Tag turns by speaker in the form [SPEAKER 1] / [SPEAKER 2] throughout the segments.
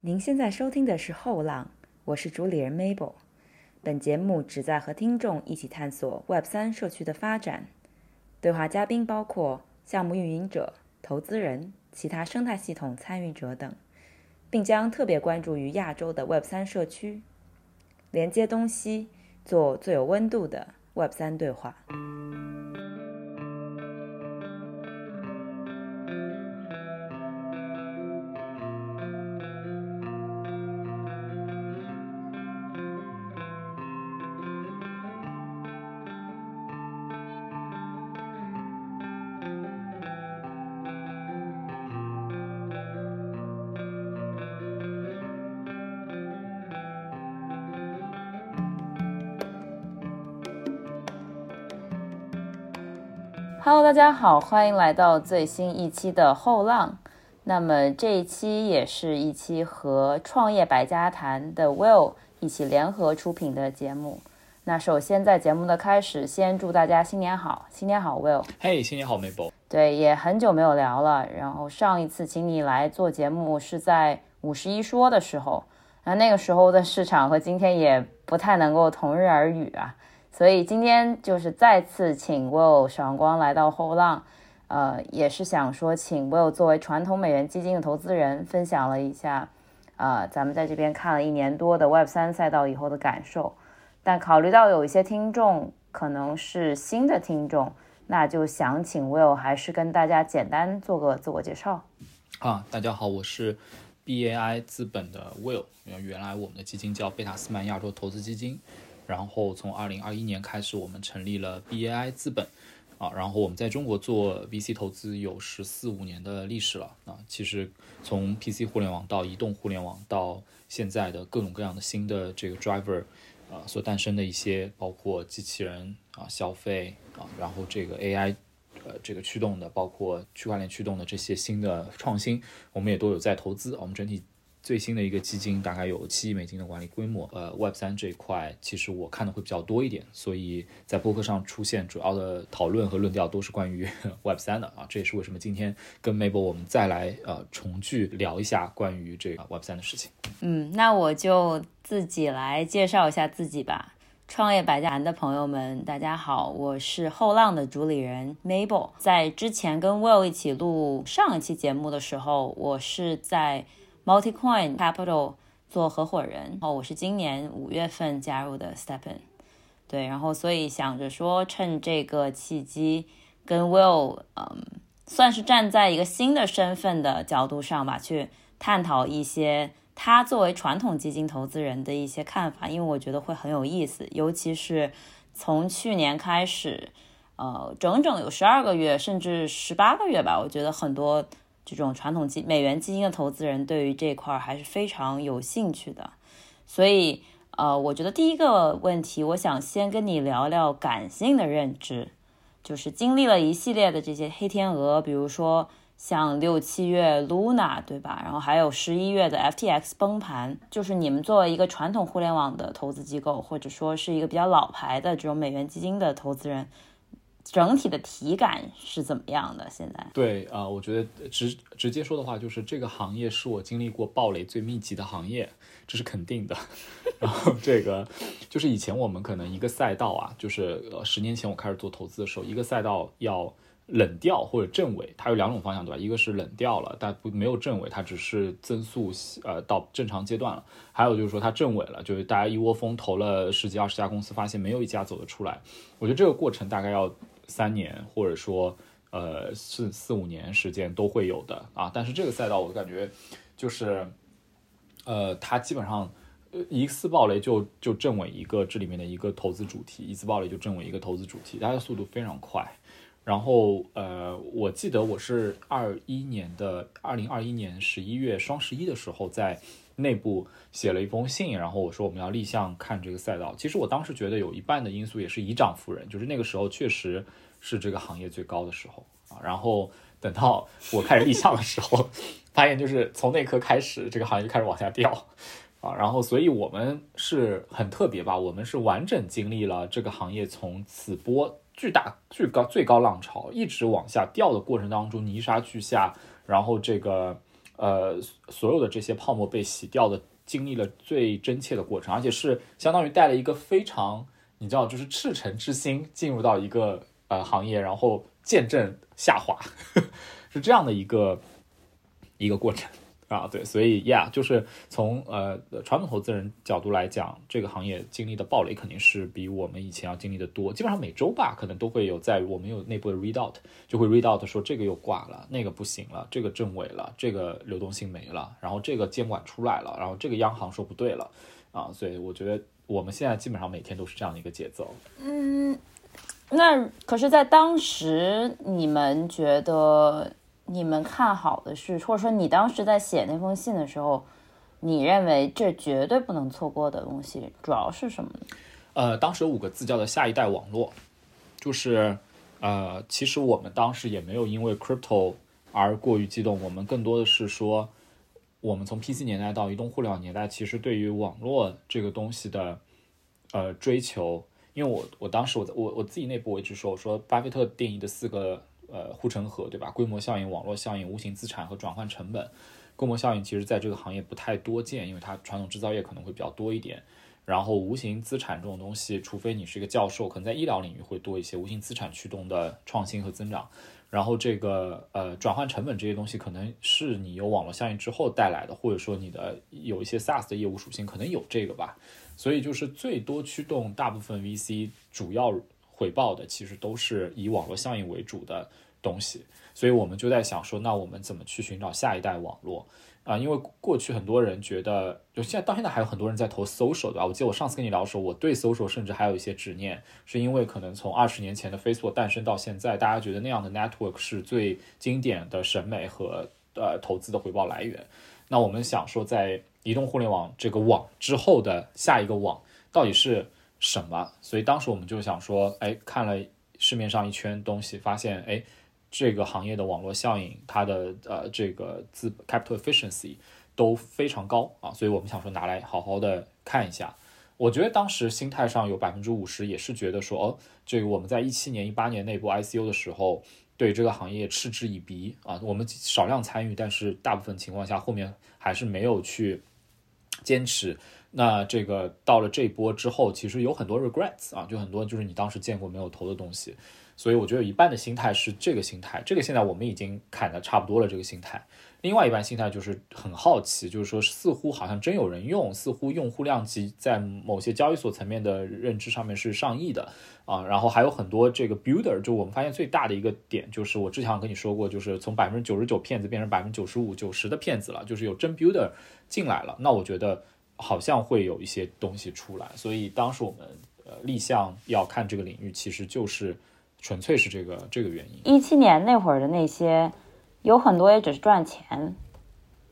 [SPEAKER 1] 您现在收听的是《后浪》，我是主理人 Mabel。本节目旨在和听众一起探索 Web 三社区的发展。对话嘉宾包括项目运营者、投资人、其他生态系统参与者等，并将特别关注于亚洲的 Web 三社区，连接东西，做最有温度的 Web 三对话。大家好，欢迎来到最新一期的后浪。那么这一期也是一期和创业百家谈的 Will 一起联合出品的节目。那首先在节目的开始，先祝大家新年好，新年好，Will。
[SPEAKER 2] 嘿，新年好，Mabel。
[SPEAKER 1] 对，也很久没有聊了。然后上一次请你来做节目是在五十一说的时候，那那个时候的市场和今天也不太能够同日而语啊。所以今天就是再次请 Will 闪光来到后浪，呃，也是想说请 Will 作为传统美元基金的投资人，分享了一下，呃，咱们在这边看了一年多的 Web 三赛道以后的感受。但考虑到有一些听众可能是新的听众，那就想请 Will 还是跟大家简单做个自我介绍。
[SPEAKER 2] 啊，大家好，我是 BAI 资本的 Will，原来我们的基金叫贝塔斯曼亚洲投资基金。然后从二零二一年开始，我们成立了 BAI 资本，啊，然后我们在中国做 VC 投资有十四五年的历史了啊。其实从 PC 互联网到移动互联网到现在的各种各样的新的这个 driver，啊，所诞生的一些包括机器人啊、消费啊，然后这个 AI，呃，这个驱动的，包括区块链驱动的这些新的创新，我们也都有在投资。我们整体。最新的一个基金大概有七亿美金的管理规模，呃，Web 三这一块其实我看的会比较多一点，所以在播客上出现主要的讨论和论调都是关于 Web 三的啊，这也是为什么今天跟 Mabel 我们再来呃重聚聊一下关于这个 Web 三的事情。
[SPEAKER 1] 嗯，那我就自己来介绍一下自己吧。创业百家谈的朋友们，大家好，我是后浪的主理人 Mabel。在之前跟 Will 一起录上一期节目的时候，我是在。Multicoin Capital 做合伙人，然后我是今年五月份加入的 Stepen，对，然后所以想着说趁这个契机跟 Will，嗯，算是站在一个新的身份的角度上吧，去探讨一些他作为传统基金投资人的一些看法，因为我觉得会很有意思，尤其是从去年开始，呃，整整有十二个月，甚至十八个月吧，我觉得很多。这种传统基美元基金的投资人对于这块还是非常有兴趣的，所以呃，我觉得第一个问题，我想先跟你聊聊感性的认知，就是经历了一系列的这些黑天鹅，比如说像六七月 Luna 对吧，然后还有十一月的 FTX 崩盘，就是你们作为一个传统互联网的投资机构，或者说是一个比较老牌的这种美元基金的投资人。整体的体感是怎么样的？现在
[SPEAKER 2] 对啊，我觉得直直接说的话，就是这个行业是我经历过暴雷最密集的行业，这是肯定的。然后这个就是以前我们可能一个赛道啊，就是呃十年前我开始做投资的时候，一个赛道要冷掉或者正尾，它有两种方向，对吧？一个是冷掉了，但不没有正尾，它只是增速呃到正常阶段了；还有就是说它正尾了，就是大家一窝蜂投了十几二十家公司，发现没有一家走得出来。我觉得这个过程大概要。三年或者说呃四四五年时间都会有的啊，但是这个赛道我感觉就是呃它基本上一次暴雷就就证伪一个这里面的一个投资主题，一次暴雷就证伪一个投资主题，它的速度非常快。然后呃我记得我是二一年的二零二一年十一月双十一的时候在内部写了一封信，然后我说我们要立项看这个赛道。其实我当时觉得有一半的因素也是以涨服人，就是那个时候确实。是这个行业最高的时候啊，然后等到我开始立项的时候，发现就是从那刻开始，这个行业就开始往下掉啊，然后所以我们是很特别吧，我们是完整经历了这个行业从此波巨大巨高最高浪潮一直往下掉的过程当中，泥沙俱下，然后这个呃所有的这些泡沫被洗掉的，经历了最真切的过程，而且是相当于带了一个非常你知道，就是赤诚之心进入到一个呃行业，然后见证下滑，是这样的一个一个过程。啊，对，所以，Yeah，就是从呃传统投资人角度来讲，这个行业经历的暴雷肯定是比我们以前要经历的多。基本上每周吧，可能都会有在我们有内部的 read out，就会 read out 说这个又挂了，那个不行了，这个证伪了，这个流动性没了，然后这个监管出来了，然后这个央行说不对了，啊，所以我觉得我们现在基本上每天都是这样的一个节奏。
[SPEAKER 1] 嗯，那可是，在当时你们觉得？你们看好的是，或者说你当时在写那封信的时候，你认为这绝对不能错过的东西，主要是什么呢？
[SPEAKER 2] 呃，当时有五个字叫做“下一代网络”，就是呃，其实我们当时也没有因为 crypto 而过于激动，我们更多的是说，我们从 PC 年代到移动互联网年代，其实对于网络这个东西的呃追求，因为我我当时我我我自己内部我一直说，我说巴菲特定义的四个。呃，护城河对吧？规模效应、网络效应、无形资产和转换成本。规模效应其实在这个行业不太多见，因为它传统制造业可能会比较多一点。然后无形资产这种东西，除非你是一个教授，可能在医疗领域会多一些。无形资产驱动的创新和增长。然后这个呃转换成本这些东西，可能是你有网络效应之后带来的，或者说你的有一些 SaaS 的业务属性，可能有这个吧。所以就是最多驱动大部分 VC 主要。回报的其实都是以网络效应为主的东西，所以我们就在想说，那我们怎么去寻找下一代网络啊？因为过去很多人觉得，就现在到现在还有很多人在投 social 对吧？我记得我上次跟你聊的时候，我对 social 甚至还有一些执念，是因为可能从二十年前的 Facebook 诞生到现在，大家觉得那样的 network 是最经典的审美和呃投资的回报来源。那我们想说，在移动互联网这个网之后的下一个网到底是？什么？所以当时我们就想说，哎，看了市面上一圈东西，发现，哎，这个行业的网络效应，它的呃这个资 capital efficiency 都非常高啊，所以我们想说拿来好好的看一下。我觉得当时心态上有百分之五十也是觉得说，哦，这个我们在一七年、一八年内部 ICO 的时候，对这个行业嗤之以鼻啊，我们少量参与，但是大部分情况下后面还是没有去坚持。那这个到了这一波之后，其实有很多 regrets 啊，就很多就是你当时见过没有投的东西，所以我觉得有一半的心态是这个心态，这个现在我们已经砍的差不多了，这个心态。另外一半心态就是很好奇，就是说似乎好像真有人用，似乎用户量级在某些交易所层面的认知上面是上亿的啊，然后还有很多这个 builder，就我们发现最大的一个点就是我之前跟你说过，就是从百分之九十九骗子变成百分之九十五九十的骗子了，就是有真 builder 进来了，那我觉得。好像会有一些东西出来，所以当时我们呃立项要看这个领域，其实就是纯粹是这个这个原因。
[SPEAKER 1] 一七年那会儿的那些，有很多也只是赚钱，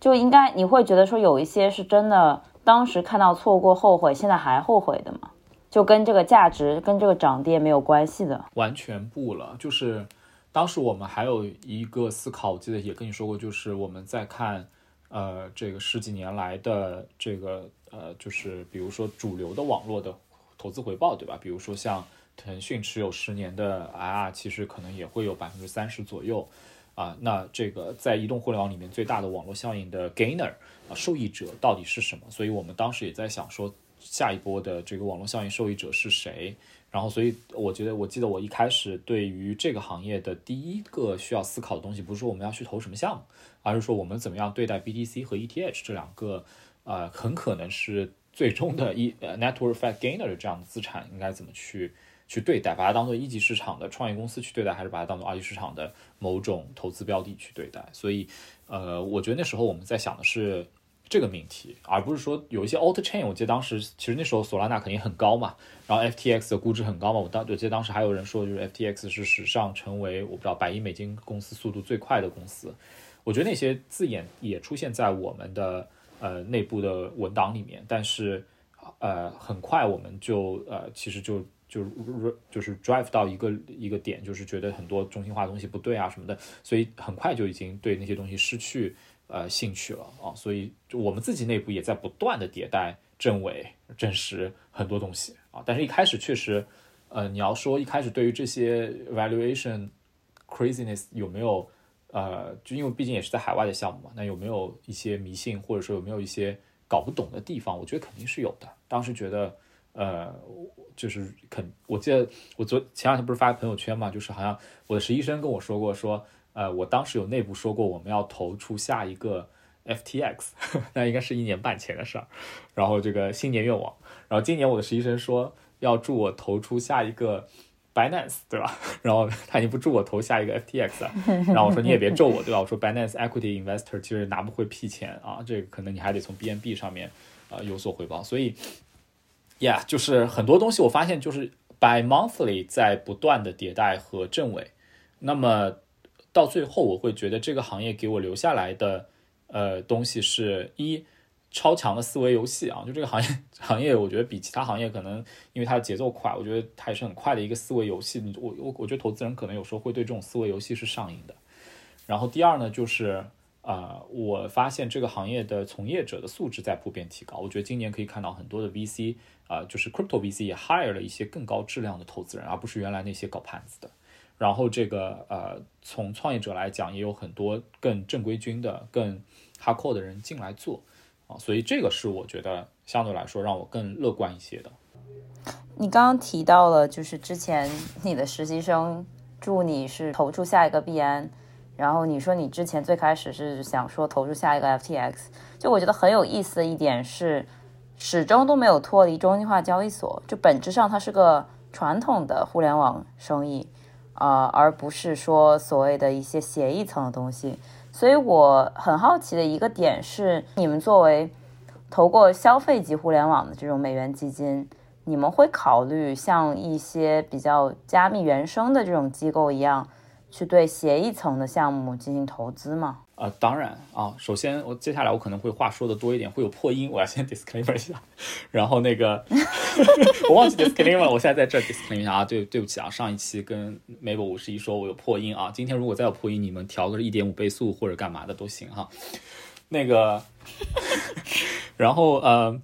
[SPEAKER 1] 就应该你会觉得说有一些是真的，当时看到错过后悔，现在还后悔的嘛？就跟这个价值跟这个涨跌没有关系的，
[SPEAKER 2] 完全不了。就是当时我们还有一个思考，我记得也跟你说过，就是我们在看呃这个十几年来的这个。呃，就是比如说主流的网络的投资回报，对吧？比如说像腾讯持有十年的 IR，其实可能也会有百分之三十左右啊。那这个在移动互联网里面最大的网络效应的 gainer 啊，受益者到底是什么？所以我们当时也在想说，下一波的这个网络效应受益者是谁？然后，所以我觉得，我记得我一开始对于这个行业的第一个需要思考的东西，不是说我们要去投什么项目，而是说我们怎么样对待 BTC 和 ETH 这两个。呃，很可能是最终的一呃 network effect gainer 的这样的资产应该怎么去去对待？把它当做一级市场的创业公司去对待，还是把它当做二级市场的某种投资标的去对待？所以，呃，我觉得那时候我们在想的是这个命题，而不是说有一些 alt chain。我记得当时其实那时候索拉纳肯定很高嘛，然后 FTX 的估值很高嘛。我当我记得当时还有人说，就是 FTX 是史上成为我不知道百亿美金公司速度最快的公司。我觉得那些字眼也出现在我们的。呃，内部的文档里面，但是，呃，很快我们就呃，其实就就就是 drive 到一个一个点，就是觉得很多中心化的东西不对啊什么的，所以很快就已经对那些东西失去呃兴趣了啊，所以我们自己内部也在不断的迭代、证伪、证实很多东西啊，但是一开始确实，呃，你要说一开始对于这些 valuation craziness 有没有呃，就因为毕竟也是在海外的项目嘛，那有没有一些迷信，或者说有没有一些搞不懂的地方？我觉得肯定是有的。当时觉得，呃，就是肯，我记得我昨前两天不是发朋友圈嘛，就是好像我的实习生跟我说过，说，呃，我当时有内部说过我们要投出下一个 FTX，那应该是一年半前的事儿。然后这个新年愿望，然后今年我的实习生说要祝我投出下一个。Binance 对吧？然后他已经不祝我投下一个 FTX 了。然后我说你也别咒我对吧？我说 Binance Equity Investor 其实拿不回屁钱啊，这个可能你还得从 BNB 上面呃有所回报。所以，Yeah，就是很多东西我发现就是 by monthly 在不断的迭代和正伪。那么到最后我会觉得这个行业给我留下来的呃东西是一。超强的思维游戏啊，就这个行业 行业，我觉得比其他行业可能因为它的节奏快，我觉得它也是很快的一个思维游戏。我我我觉得投资人可能有时候会对这种思维游戏是上瘾的。然后第二呢，就是啊，我发现这个行业的从业者的素质在普遍提高。我觉得今年可以看到很多的 VC 啊，就是 crypto VC 也 hire 了一些更高质量的投资人，而不是原来那些搞盘子的。然后这个呃，从创业者来讲，也有很多更正规军的、更 hardcore 的人进来做。啊，所以这个是我觉得相对来说让我更乐观一些的。
[SPEAKER 1] 你刚刚提到了，就是之前你的实习生祝你是投出下一个币安，然后你说你之前最开始是想说投出下一个 FTX，就我觉得很有意思的一点是，始终都没有脱离中心化交易所，就本质上它是个传统的互联网生意，啊，而不是说所谓的一些协议层的东西。所以我很好奇的一个点是，你们作为投过消费级互联网的这种美元基金，你们会考虑像一些比较加密原生的这种机构一样，去对协议层的项目进行投资吗？
[SPEAKER 2] 呃，当然啊，首先我接下来我可能会话说的多一点，会有破音，我要先 disclaimer 一下。然后那个 我忘记 disclaimer 了，我现在在这 disclaimer 一下啊，对对不起啊，上一期跟 Mabel 五十一说我有破音啊，今天如果再有破音，你们调个一点五倍速或者干嘛的都行哈。那个，然后呃。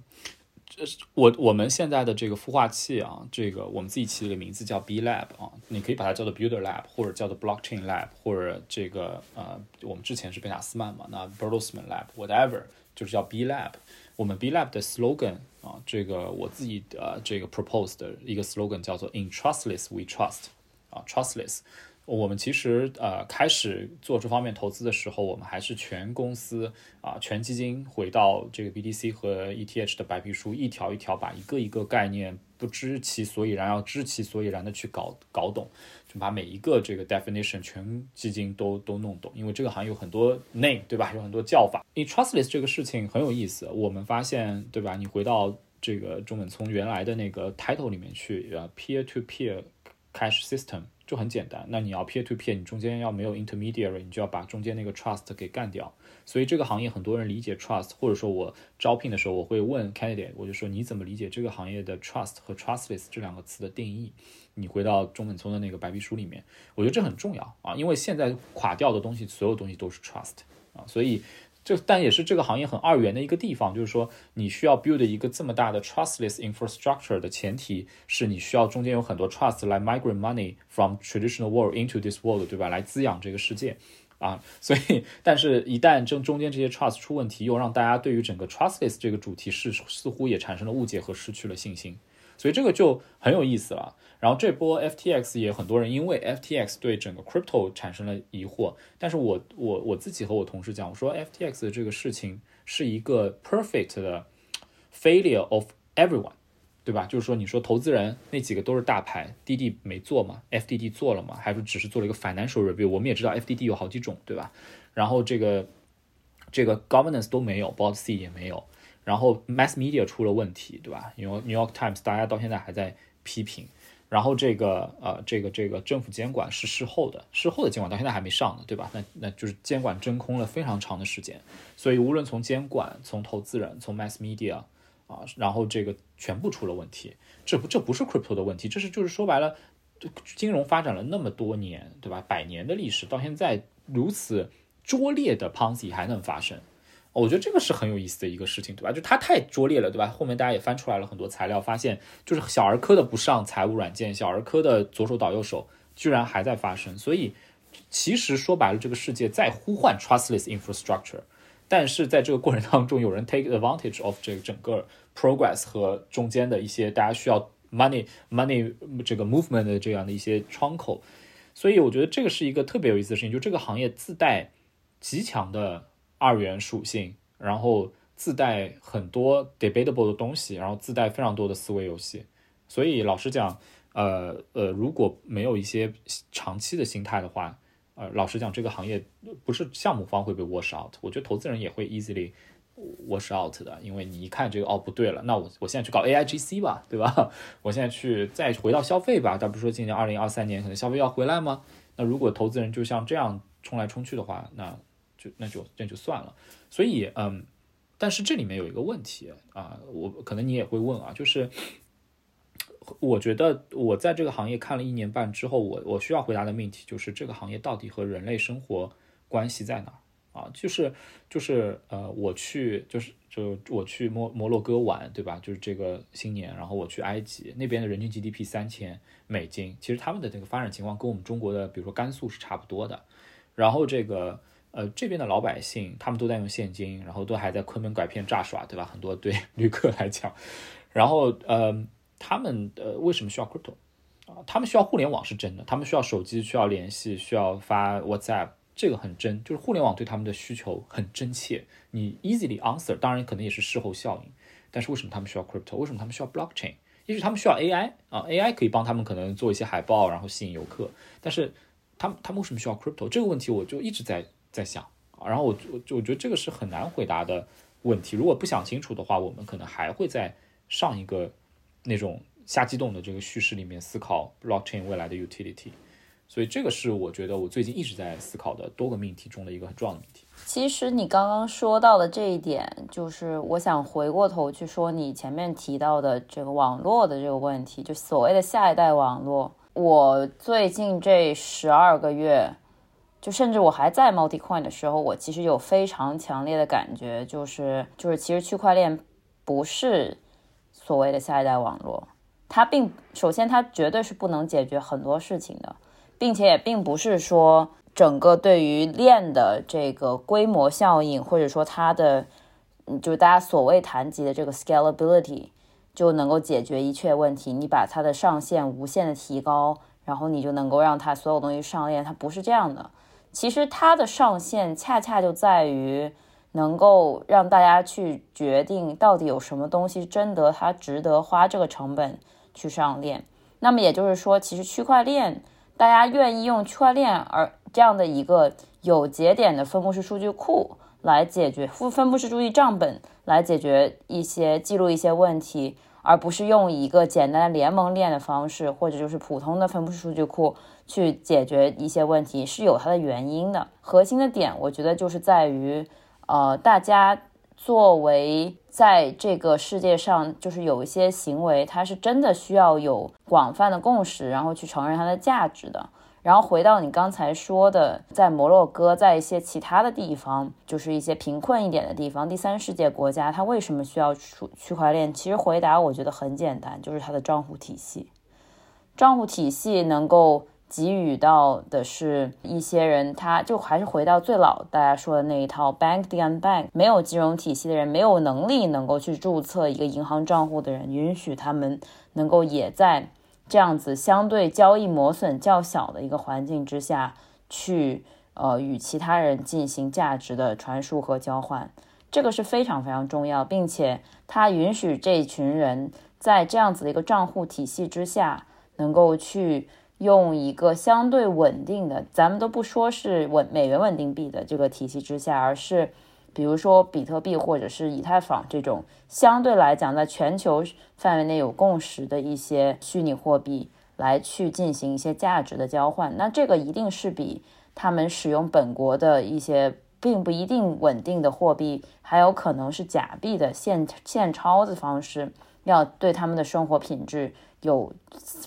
[SPEAKER 2] 我我们现在的这个孵化器啊，这个我们自己起了个名字叫 B Lab 啊，你可以把它叫做 Builder Lab，或者叫做 Blockchain Lab，或者这个呃，我们之前是贝塔斯曼嘛，那 Bertelsmann Lab，whatever，就是叫 B Lab。我们 B Lab 的 slogan 啊，这个我自己的这个 proposed 的一个 slogan 叫做 In Trustless We Trust 啊，Trustless。我们其实呃开始做这方面投资的时候，我们还是全公司啊全基金回到这个 BTC 和 ETH 的白皮书，一条一条把一个一个概念不知其所以然，要知其所以然的去搞搞懂，就把每一个这个 definition 全基金都都弄懂。因为这个行业有很多 name 对吧？有很多叫法。因为 trustless 这个事情很有意思，我们发现对吧？你回到这个中文从原来的那个 title 里面去啊，peer to peer cash system。就很简单，那你要 peer to peer，你中间要没有 intermediary，你就要把中间那个 trust 给干掉。所以这个行业很多人理解 trust，或者说我招聘的时候我会问 candidate，我就说你怎么理解这个行业的 trust 和 trustless 这两个词的定义？你回到中本聪的那个白皮书里面，我觉得这很重要啊，因为现在垮掉的东西，所有东西都是 trust 啊，所以。这但也是这个行业很二元的一个地方，就是说你需要 build 一个这么大的 trustless infrastructure 的前提是你需要中间有很多 trust 来 migrate money from traditional world into this world，对吧？来滋养这个世界啊。所以，但是一旦中中间这些 trust 出问题，又让大家对于整个 trustless 这个主题是似乎也产生了误解和失去了信心。所以这个就很有意思了。然后这波 FTX 也很多人因为 FTX 对整个 crypto 产生了疑惑，但是我我我自己和我同事讲，我说 FTX 的这个事情是一个 perfect 的 failure of everyone，对吧？就是说你说投资人那几个都是大牌，滴滴没做嘛，FDD 做了嘛，还是只是做了一个 financial review？我们也知道 FDD 有好几种，对吧？然后这个这个 governance 都没有，board C 也没有，然后 mass media 出了问题，对吧？因为 New York Times 大家到现在还在批评。然后这个呃，这个这个政府监管是事后的，事后的监管到现在还没上呢，对吧？那那就是监管真空了非常长的时间，所以无论从监管、从投资人、从 mass media 啊，然后这个全部出了问题。这不这不是 crypto 的问题，这是就是说白了，金融发展了那么多年，对吧？百年的历史到现在如此拙劣的 Ponzi 还能发生。我觉得这个是很有意思的一个事情，对吧？就它太拙劣了，对吧？后面大家也翻出来了很多材料，发现就是小儿科的不上财务软件，小儿科的左手倒右手，居然还在发生。所以其实说白了，这个世界在呼唤 trustless infrastructure，但是在这个过程当中，有人 take advantage of 这个整个 progress 和中间的一些大家需要 money money 这个 movement 的这样的一些窗口，所以我觉得这个是一个特别有意思的事情，就这个行业自带极强的二元属性，然后自带很多 debatable 的东西，然后自带非常多的思维游戏，所以老实讲，呃呃，如果没有一些长期的心态的话，呃，老实讲，这个行业不是项目方会被 wash out，我觉得投资人也会 easily wash out 的，因为你一看这个哦不对了，那我我现在去搞 AIGC 吧，对吧？我现在去再回到消费吧，但不是说今年二零二三年可能消费要回来吗？那如果投资人就像这样冲来冲去的话，那就那就那就算了。所以嗯，但是这里面有一个问题啊，我可能你也会问啊，就是。我觉得我在这个行业看了一年半之后，我我需要回答的命题就是这个行业到底和人类生活关系在哪儿啊？就是就是呃，我去就是就我去摩摩洛哥玩，对吧？就是这个新年，然后我去埃及那边的人均 GDP 三千美金，其实他们的这个发展情况跟我们中国的，比如说甘肃是差不多的。然后这个呃这边的老百姓他们都在用现金，然后都还在昆明拐骗诈耍，对吧？很多对 旅客来讲，然后呃。他们呃为什么需要 crypto 啊？他们需要互联网是真的，他们需要手机需要联系，需要发 WhatsApp，这个很真，就是互联网对他们的需求很真切。你 easily answer，当然可能也是事后效应。但是为什么他们需要 crypto？为什么他们需要 blockchain？也许他们需要 AI 啊，AI 可以帮他们可能做一些海报，然后吸引游客。但是他们他们为什么需要 crypto？这个问题我就一直在在想。然后我我我觉得这个是很难回答的问题。如果不想清楚的话，我们可能还会在上一个。那种瞎激动的这个叙事里面思考 blockchain 未来的 utility，所以这个是我觉得我最近一直在思考的多个命题中的一个很重要的命题。
[SPEAKER 1] 其实你刚刚说到的这一点，就是我想回过头去说你前面提到的这个网络的这个问题，就所谓的下一代网络。我最近这十二个月，就甚至我还在 multicoin 的时候，我其实有非常强烈的感觉，就是就是其实区块链不是。所谓的下一代网络，它并首先它绝对是不能解决很多事情的，并且也并不是说整个对于链的这个规模效应，或者说它的，嗯，就是大家所谓谈及的这个 scalability 就能够解决一切问题。你把它的上限无限的提高，然后你就能够让它所有东西上链，它不是这样的。其实它的上限恰恰就在于。能够让大家去决定到底有什么东西真的它值得花这个成本去上链。那么也就是说，其实区块链大家愿意用区块链而这样的一个有节点的分布式数据库来解决分分布式数据账本来解决一些记录一些问题，而不是用一个简单的联盟链的方式或者就是普通的分布式数据库去解决一些问题，是有它的原因的。核心的点，我觉得就是在于。呃，大家作为在这个世界上，就是有一些行为，它是真的需要有广泛的共识，然后去承认它的价值的。然后回到你刚才说的，在摩洛哥，在一些其他的地方，就是一些贫困一点的地方，第三世界国家，它为什么需要区区块链？其实回答我觉得很简单，就是它的账户体系，账户体系能够。给予到的是一些人，他就还是回到最老大家说的那一套，bank the unbank，没有金融体系的人，没有能力能够去注册一个银行账户的人，允许他们能够也在这样子相对交易磨损较小的一个环境之下去，呃，与其他人进行价值的传输和交换，这个是非常非常重要，并且它允许这群人在这样子的一个账户体系之下能够去。用一个相对稳定的，咱们都不说是稳美元稳定币的这个体系之下，而是比如说比特币或者是以太坊这种相对来讲在全球范围内有共识的一些虚拟货币来去进行一些价值的交换，那这个一定是比他们使用本国的一些并不一定稳定的货币，还有可能是假币的现现钞的方式，要对他们的生活品质。有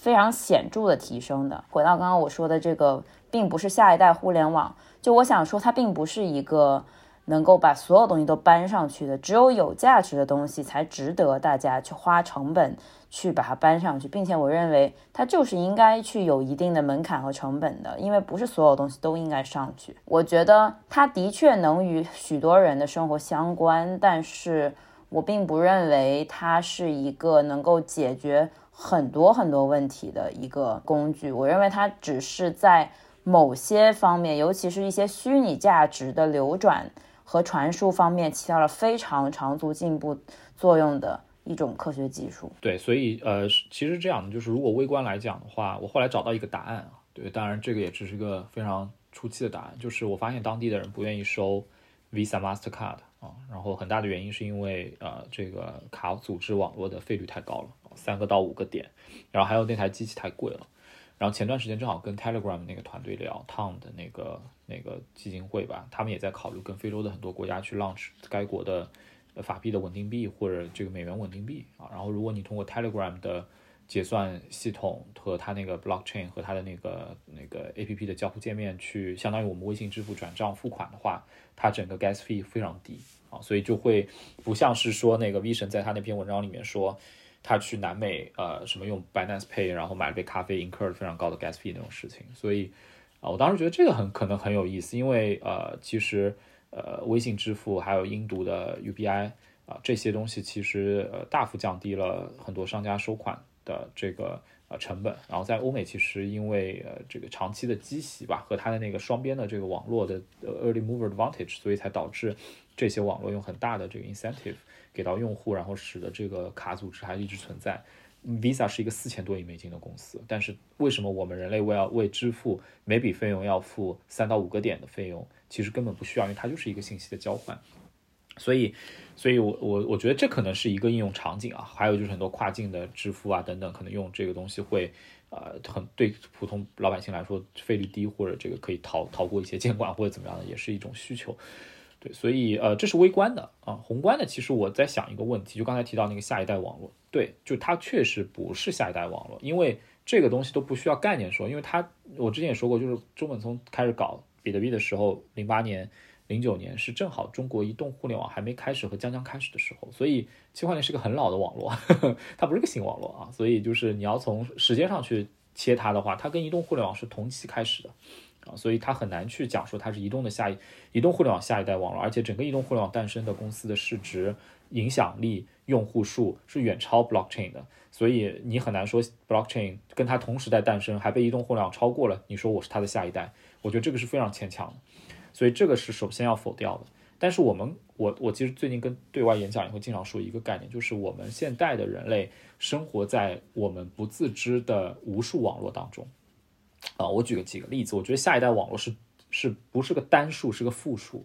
[SPEAKER 1] 非常显著的提升的。回到刚刚我说的这个，并不是下一代互联网。就我想说，它并不是一个能够把所有东西都搬上去的。只有有价值的东西才值得大家去花成本去把它搬上去，并且我认为它就是应该去有一定的门槛和成本的，因为不是所有东西都应该上去。我觉得它的确能与许多人的生活相关，但是我并不认为它是一个能够解决很多很多问题的一个工具。我认为它只是在某些方面，尤其是一些虚拟价值的流转和传输方面，起到了非常长足进步作用的一种科学技术。
[SPEAKER 2] 对，所以呃，其实这样的就是，如果微观来讲的话，我后来找到一个答案啊，对，当然这个也只是一个非常初期的答案，就是我发现当地的人不愿意收 Visa、Mastercard 然后很大的原因是因为呃，这个卡组织网络的费率太高了，三个到五个点，然后还有那台机器太贵了。然后前段时间正好跟 Telegram 那个团队聊 Tom 的那个那个基金会吧，他们也在考虑跟非洲的很多国家去 launch 该国的法币的稳定币或者这个美元稳定币啊。然后如果你通过 Telegram 的结算系统和它那个 blockchain 和它的那个那个 APP 的交互界面去，相当于我们微信支付转账付款的话，它整个 gas fee 非常低啊，所以就会不像是说那个 V 神在他那篇文章里面说。他去南美，呃，什么用 Binance Pay，然后买了杯咖啡，incur 了非常高的 gas fee 那种事情，所以啊，我当时觉得这个很可能很有意思，因为呃，其实呃，微信支付还有印度的 UBI 啊这些东西，其实呃大幅降低了很多商家收款的这个呃成本，然后在欧美其实因为呃这个长期的积习吧和它的那个双边的这个网络的 early mover advantage，所以才导致这些网络用很大的这个 incentive。给到用户，然后使得这个卡组织还一直存在。Visa 是一个四千多亿美金的公司，但是为什么我们人类为要为支付每笔费用要付三到五个点的费用？其实根本不需要，因为它就是一个信息的交换。所以，所以我我我觉得这可能是一个应用场景啊。还有就是很多跨境的支付啊等等，可能用这个东西会呃很对普通老百姓来说费率低，或者这个可以逃逃过一些监管或者怎么样的，也是一种需求。对，所以呃，这是微观的啊，宏观的，其实我在想一个问题，就刚才提到那个下一代网络，对，就它确实不是下一代网络，因为这个东西都不需要概念说，因为它我之前也说过，就是中本聪开始搞比特币的时候，零八年、零九年是正好中国移动互联网还没开始和将将开始的时候，所以区块链是个很老的网络，它不是个新网络啊，所以就是你要从时间上去切它的话，它跟移动互联网是同期开始的。啊，所以它很难去讲说它是移动的下一移动互联网下一代网络，而且整个移动互联网诞生的公司的市值、影响力、用户数是远超 blockchain 的，所以你很难说 blockchain 跟它同时代诞生还被移动互联网超过了，你说我是它的下一代，我觉得这个是非常牵强的，所以这个是首先要否掉的。但是我们我我其实最近跟对外演讲也会经常说一个概念，就是我们现代的人类生活在我们不自知的无数网络当中。啊，我举个几个例子，我觉得下一代网络是是不是个单数，是个复数，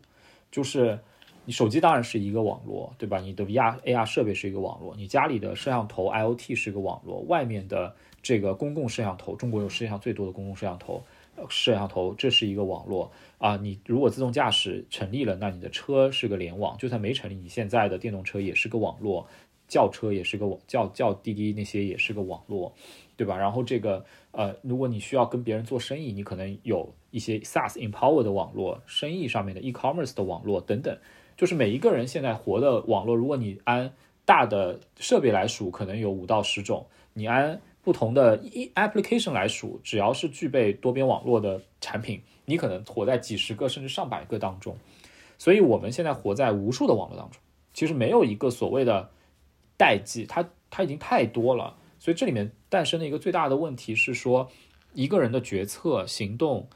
[SPEAKER 2] 就是你手机当然是一个网络，对吧？你的 VR、AR 设备是一个网络，你家里的摄像头 IOT 是一个网络，外面的这个公共摄像头，中国有世界上最多的公共摄像头，摄像头这是一个网络啊。你如果自动驾驶成立了，那你的车是个联网，就算没成立，你现在的电动车也是个网络，轿车也是个网，叫叫滴滴那些也是个网络。对吧？然后这个呃，如果你需要跟别人做生意，你可能有一些 SaaS Empower 的网络，生意上面的 e-commerce 的网络等等。就是每一个人现在活的网络，如果你按大的设备来数，可能有五到十种；你按不同的 e application 来数，只要是具备多边网络的产品，你可能活在几十个甚至上百个当中。所以我们现在活在无数的网络当中，其实没有一个所谓的代际，它它已经太多了。所以这里面诞生的一个最大的问题是说，一个人的决策行动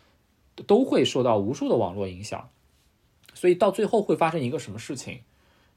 [SPEAKER 2] 都会受到无数的网络影响，所以到最后会发生一个什么事情？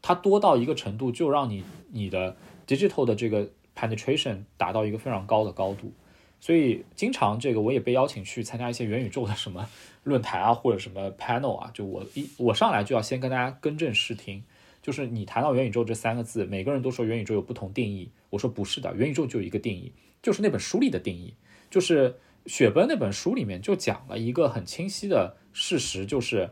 [SPEAKER 2] 它多到一个程度，就让你你的 digital 的这个 penetration 达到一个非常高的高度。所以经常这个我也被邀请去参加一些元宇宙的什么论坛啊，或者什么 panel 啊，就我一我上来就要先跟大家更正视听。就是你谈到元宇宙这三个字，每个人都说元宇宙有不同定义。我说不是的，元宇宙就有一个定义，就是那本书里的定义。就是雪崩那本书里面就讲了一个很清晰的事实，就是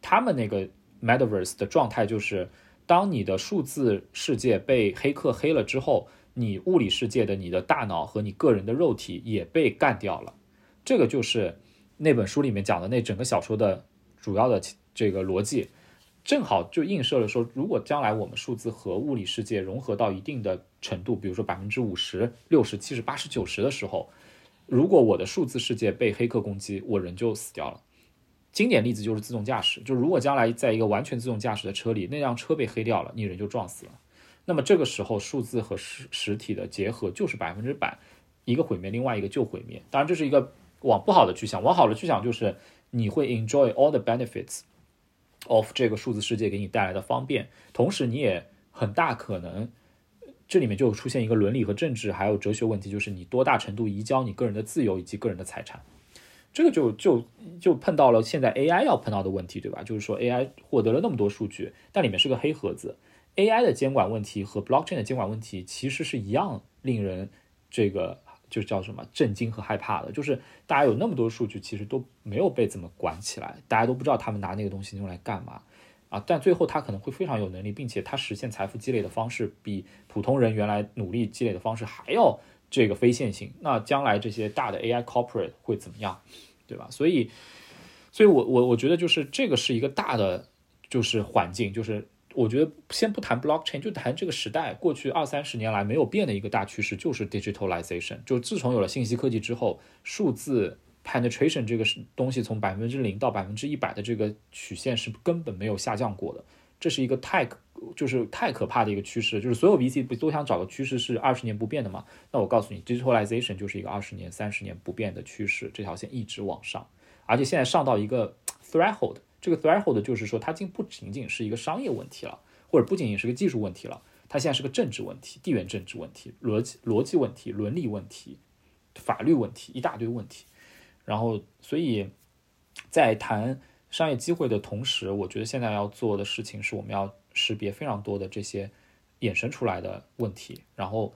[SPEAKER 2] 他们那个 metaverse 的状态，就是当你的数字世界被黑客黑了之后，你物理世界的你的大脑和你个人的肉体也被干掉了。这个就是那本书里面讲的那整个小说的主要的这个逻辑。正好就映射了说，如果将来我们数字和物理世界融合到一定的程度，比如说百分之五十、六十、七十、八十、九十的时候，如果我的数字世界被黑客攻击，我人就死掉了。经典例子就是自动驾驶，就如果将来在一个完全自动驾驶的车里，那辆车被黑掉了，你人就撞死了。那么这个时候，数字和实实体的结合就是百分之百，一个毁灭，另外一个就毁灭。当然，这是一个往不好的去想，往好的去想就是你会 enjoy all the benefits of 这个数字世界给你带来的方便，同时你也很大可能，这里面就出现一个伦理和政治还有哲学问题，就是你多大程度移交你个人的自由以及个人的财产。这个就就就碰到了现在 AI 要碰到的问题，对吧？就是说 AI 获得了那么多数据，但里面是个黑盒子。AI 的监管问题和 Blockchain 的监管问题其实是一样，令人这个就叫什么震惊和害怕的。就是大家有那么多数据，其实都没有被怎么管起来，大家都不知道他们拿那个东西用来干嘛啊。但最后他可能会非常有能力，并且他实现财富积累的方式比普通人原来努力积累的方式还要这个非线性。那将来这些大的 AI corporate 会怎么样？对吧？所以，所以我我我觉得就是这个是一个大的就是环境，就是我觉得先不谈 blockchain，就谈这个时代过去二三十年来没有变的一个大趋势，就是 digitalization。就自从有了信息科技之后，数字 penetration 这个东西从百分之零到百分之一百的这个曲线是根本没有下降过的，这是一个太就是太可怕的一个趋势。就是所有 VC 不都想找个趋势是二十年不变的嘛？那我告诉你，digitalization 就是一个二十年、三十年不变的趋势，这条线一直往上，而且现在上到一个 threshold，这个 threshold 就是说它竟不仅仅是一个商业问题了，或者不仅仅是个技术问题了，它现在是个政治问题、地缘政治问题、逻辑逻辑问题、伦理问题、法律问题，一大堆问题。然后，所以在谈商业机会的同时，我觉得现在要做的事情是我们要。识别非常多的这些衍生出来的问题，然后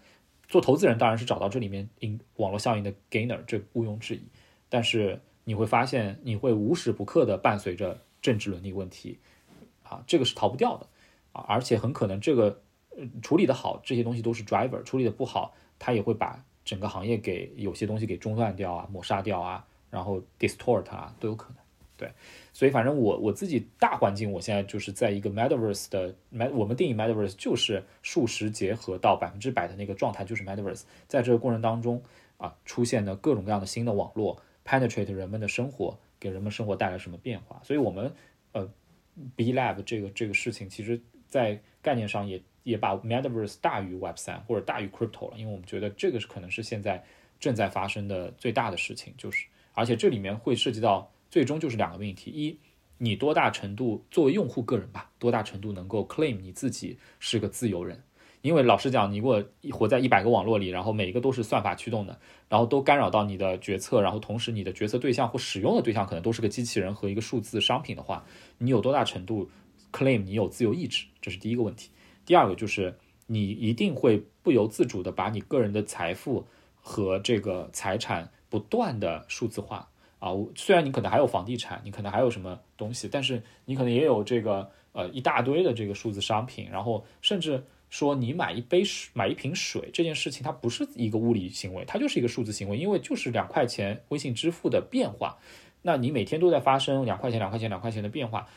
[SPEAKER 2] 做投资人当然是找到这里面因网络效应的 gainer，这毋庸置疑。但是你会发现，你会无时不刻的伴随着政治伦理问题，啊，这个是逃不掉的啊，而且很可能这个处理的好，这些东西都是 driver；处理的不好，它也会把整个行业给有些东西给中断掉啊，抹杀掉啊，然后 distort 啊，都有可能。对。所以，反正我我自己大环境，我现在就是在一个 metaverse 的 met，我们定义 metaverse 就是数实结合到百分之百的那个状态，就是 metaverse。在这个过程当中啊，出现的各种各样的新的网络，penetrate 人们的生活，给人们生活带来什么变化。所以，我们呃，B Lab 这个这个事情，其实在概念上也也把 metaverse 大于 Web 三或者大于 crypto 了，因为我们觉得这个是可能是现在正在发生的最大的事情，就是而且这里面会涉及到。最终就是两个命题：一，你多大程度作为用户个人吧，多大程度能够 claim 你自己是个自由人？因为老实讲，你如果活在一百个网络里，然后每一个都是算法驱动的，然后都干扰到你的决策，然后同时你的决策对象或使用的对象可能都是个机器人和一个数字商品的话，你有多大程度 claim 你有自由意志？这是第一个问题。第二个就是你一定会不由自主的把你个人的财富和这个财产不断的数字化。啊，虽然你可能还有房地产，你可能还有什么东西，但是你可能也有这个呃一大堆的这个数字商品，然后甚至说你买一杯水、买一瓶水这件事情，它不是一个物理行为，它就是一个数字行为，因为就是两块钱微信支付的变化，那你每天都在发生两块钱、两块钱、两块钱的变化，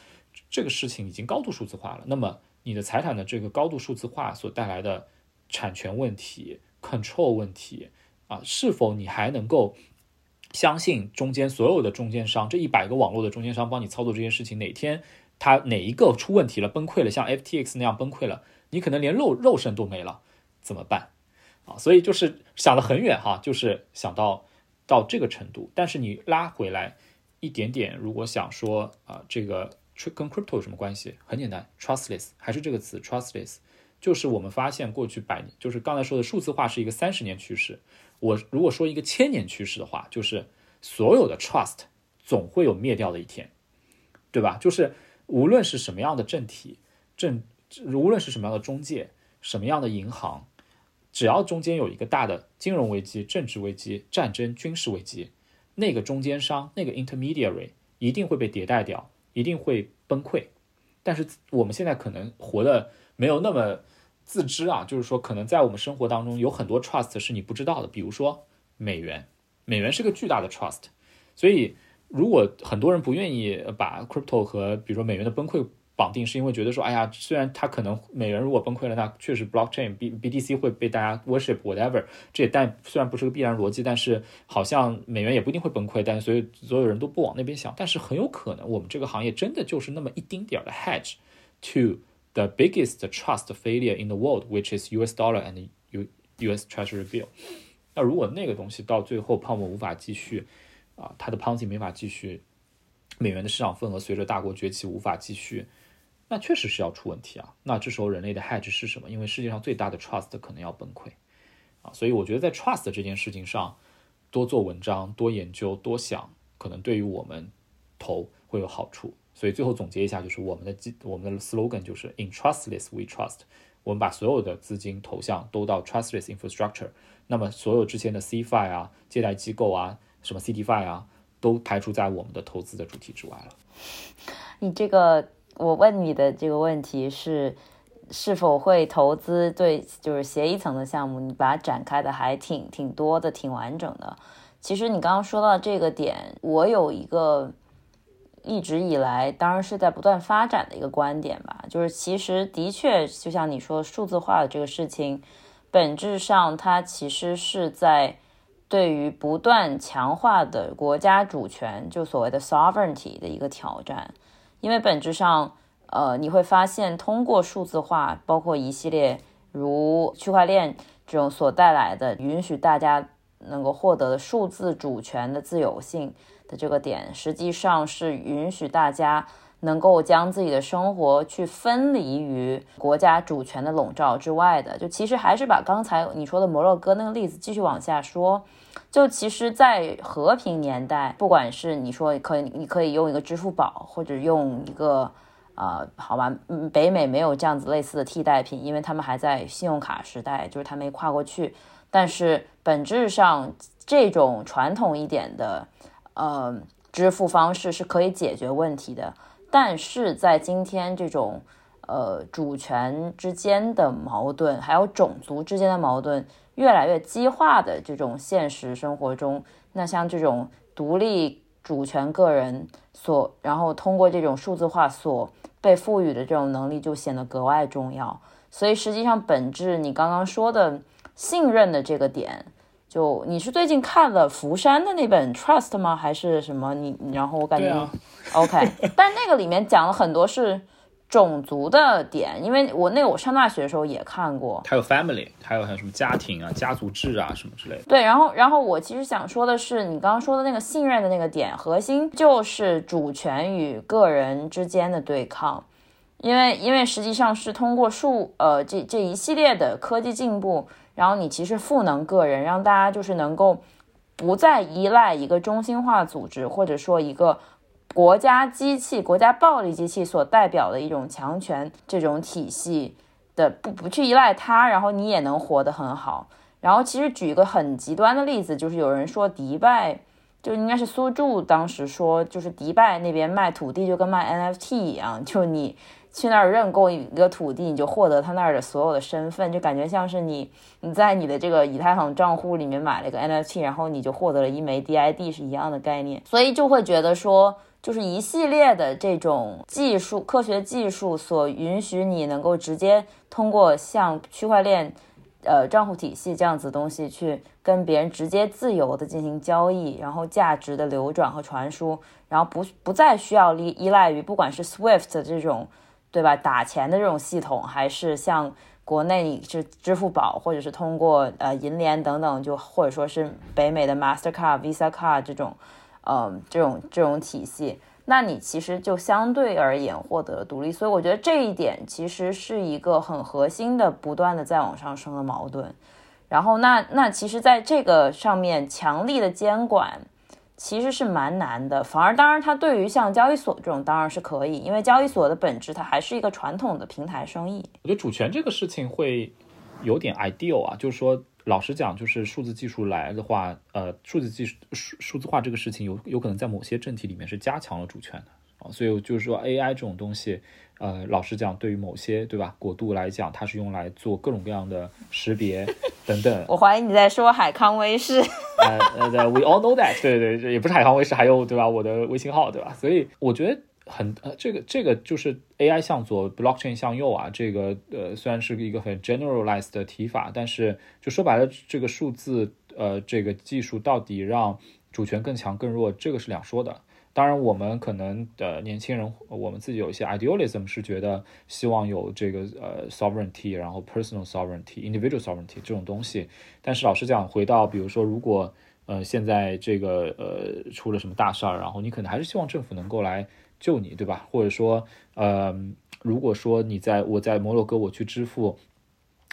[SPEAKER 2] 这个事情已经高度数字化了。那么你的财产的这个高度数字化所带来的产权问题、control 问题啊，是否你还能够？相信中间所有的中间商，这一百个网络的中间商帮你操作这件事情，哪天他哪一个出问题了，崩溃了，像 FTX 那样崩溃了，你可能连肉肉身都没了，怎么办？啊，所以就是想得很远哈，就是想到到这个程度。但是你拉回来一点点，如果想说啊，这个跟 crypto 有什么关系？很简单，trustless 还是这个词，trustless，就是我们发现过去百年，就是刚才说的数字化是一个三十年趋势。我如果说一个千年趋势的话，就是所有的 trust 总会有灭掉的一天，对吧？就是无论是什么样的政体、政，无论是什么样的中介、什么样的银行，只要中间有一个大的金融危机、政治危机、战争、军事危机，那个中间商、那个 intermediary 一定会被迭代掉，一定会崩溃。但是我们现在可能活的没有那么。自知啊，就是说，可能在我们生活当中有很多 trust 是你不知道的，比如说美元，美元是个巨大的 trust，所以如果很多人不愿意把 crypto 和比如说美元的崩溃绑定，是因为觉得说，哎呀，虽然它可能美元如果崩溃了，那确实 blockchain B BTC 会被大家 worship whatever，这也但虽然不是个必然逻辑，但是好像美元也不一定会崩溃，但所以所有人都不往那边想，但是很有可能我们这个行业真的就是那么一丁点儿的 hedge to the biggest trust failure in the world，which is US dollar and U US Treasury bill。那如果那个东西到最后泡沫无法继续，啊，它的 Ponzi 没法继续，美元的市场份额随着大国崛起无法继续。那确实是要出问题啊！那这时候人类的 hedge 是什么？因为世界上最大的 trust 可能要崩溃啊！所以我觉得在 trust 这件事情上，多做文章、多研究、多想，可能对于我们投会有好处。所以最后总结一下，就是我们的基我们的 slogan 就是 In trustless we trust。我们把所有的资金投向都到 trustless infrastructure。那么所有之前的 CFI 啊、借贷机构啊、什么 CDFI 啊，都排除在我们的投资的主题之外了。
[SPEAKER 1] 你这个。我问你的这个问题是，是否会投资对就是协议层的项目？你把它展开的还挺挺多的，挺完整的。其实你刚刚说到这个点，我有一个一直以来，当然是在不断发展的一个观点吧，就是其实的确就像你说，数字化的这个事情，本质上它其实是在对于不断强化的国家主权，就所谓的 sovereignty 的一个挑战。因为本质上，呃，你会发现通过数字化，包括一系列如区块链这种所带来的允许大家能够获得的数字主权的自由性的这个点，实际上是允许大家能够将自己的生活去分离于国家主权的笼罩之外的。就其实还是把刚才你说的摩洛哥那个例子继续往下说。就其实，在和平年代，不管是你说可以，你可以用一个支付宝，或者用一个，呃，好吧，嗯，北美没有这样子类似的替代品，因为他们还在信用卡时代，就是他没跨过去。但是本质上，这种传统一点的，呃，支付方式是可以解决问题的。但是在今天这种，呃，主权之间的矛盾，还有种族之间的矛盾。越来越激化的这种现实生活中，那像这种独立主权个人所，然后通过这种数字化所被赋予的这种能力，就显得格外重要。所以实际上，本质你刚刚说的信任的这个点，就你是最近看了福山的那本《Trust》吗？还是什么？你然后我感觉，OK，但那个里面讲了很多是。种族的点，因为我那个我上大学的时候也看过，
[SPEAKER 2] 还有 family，还有还有什么家庭啊、家族制啊什么之类的。
[SPEAKER 1] 对，然后然后我其实想说的是，你刚刚说的那个信任的那个点，核心就是主权与个人之间的对抗，因为因为实际上是通过数呃这这一系列的科技进步，然后你其实赋能个人，让大家就是能够不再依赖一个中心化组织，或者说一个。国家机器、国家暴力机器所代表的一种强权这种体系的不不去依赖它，然后你也能活得很好。然后其实举一个很极端的例子，就是有人说迪拜，就应该是苏柱当时说，就是迪拜那边卖土地就跟卖 NFT 一样，就你去那儿认购一个土地，你就获得他那儿的所有的身份，就感觉像是你你在你的这个以太坊账户里面买了一个 NFT，然后你就获得了一枚 DID 是一样的概念，所以就会觉得说。就是一系列的这种技术、科学技术所允许你能够直接通过像区块链、呃账户体系这样子东西去跟别人直接自由的进行交易，然后价值的流转和传输，然后不不再需要依依赖于不管是 SWIFT 这种对吧打钱的这种系统，还是像国内是支付宝或者是通过呃银联等等，就或者说是北美的 Mastercard、Visa Card 这种。嗯，这种这种体系，那你其实就相对而言获得了独立，所以我觉得这一点其实是一个很核心的、不断的在往上升的矛盾。然后，那那其实在这个上面强力的监管其实是蛮难的，反而当然它对于像交易所这种当然是可以，因为交易所的本质它还是一个传统的平台生意。
[SPEAKER 2] 我觉得主权这个事情会有点 ideal 啊，就是说。老实讲，就是数字技术来的话，呃，数字技术数数字化这个事情有有可能在某些政体里面是加强了主权的啊，所以就是说 AI 这种东西，呃，老实讲，对于某些对吧国度来讲，它是用来做各种各样的识别 等等。
[SPEAKER 1] 我怀疑你在说海康威视。
[SPEAKER 2] 呃呃，We all know that。对对对，也不是海康威视，还有对吧？我的微信号对吧？所以我觉得很呃，这个这个就是 AI 向左，blockchain 向右啊。这个呃，虽然是一个很 generalized 的提法，但是就说白了，这个数字呃，这个技术到底让主权更强更弱，这个是两说的。当然，我们可能的年轻人，我们自己有一些 idealism 是觉得希望有这个呃 sovereignty，然后 personal sovereignty，individual sovereignty 这种东西。但是老实讲，回到比如说，如果呃现在这个呃出了什么大事儿，然后你可能还是希望政府能够来救你，对吧？或者说呃，如果说你在我在摩洛哥我去支付。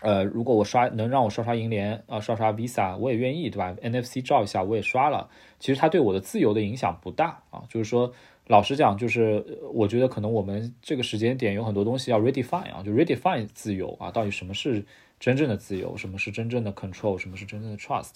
[SPEAKER 2] 呃，如果我刷能让我刷刷银联啊，刷刷 Visa，我也愿意，对吧？NFC 照一下，我也刷了。其实它对我的自由的影响不大啊。就是说，老实讲，就是我觉得可能我们这个时间点有很多东西要 redefine 啊，就 redefine 自由啊，到底什么是真正的自由，什么是真正的 control，什么是真正的 trust。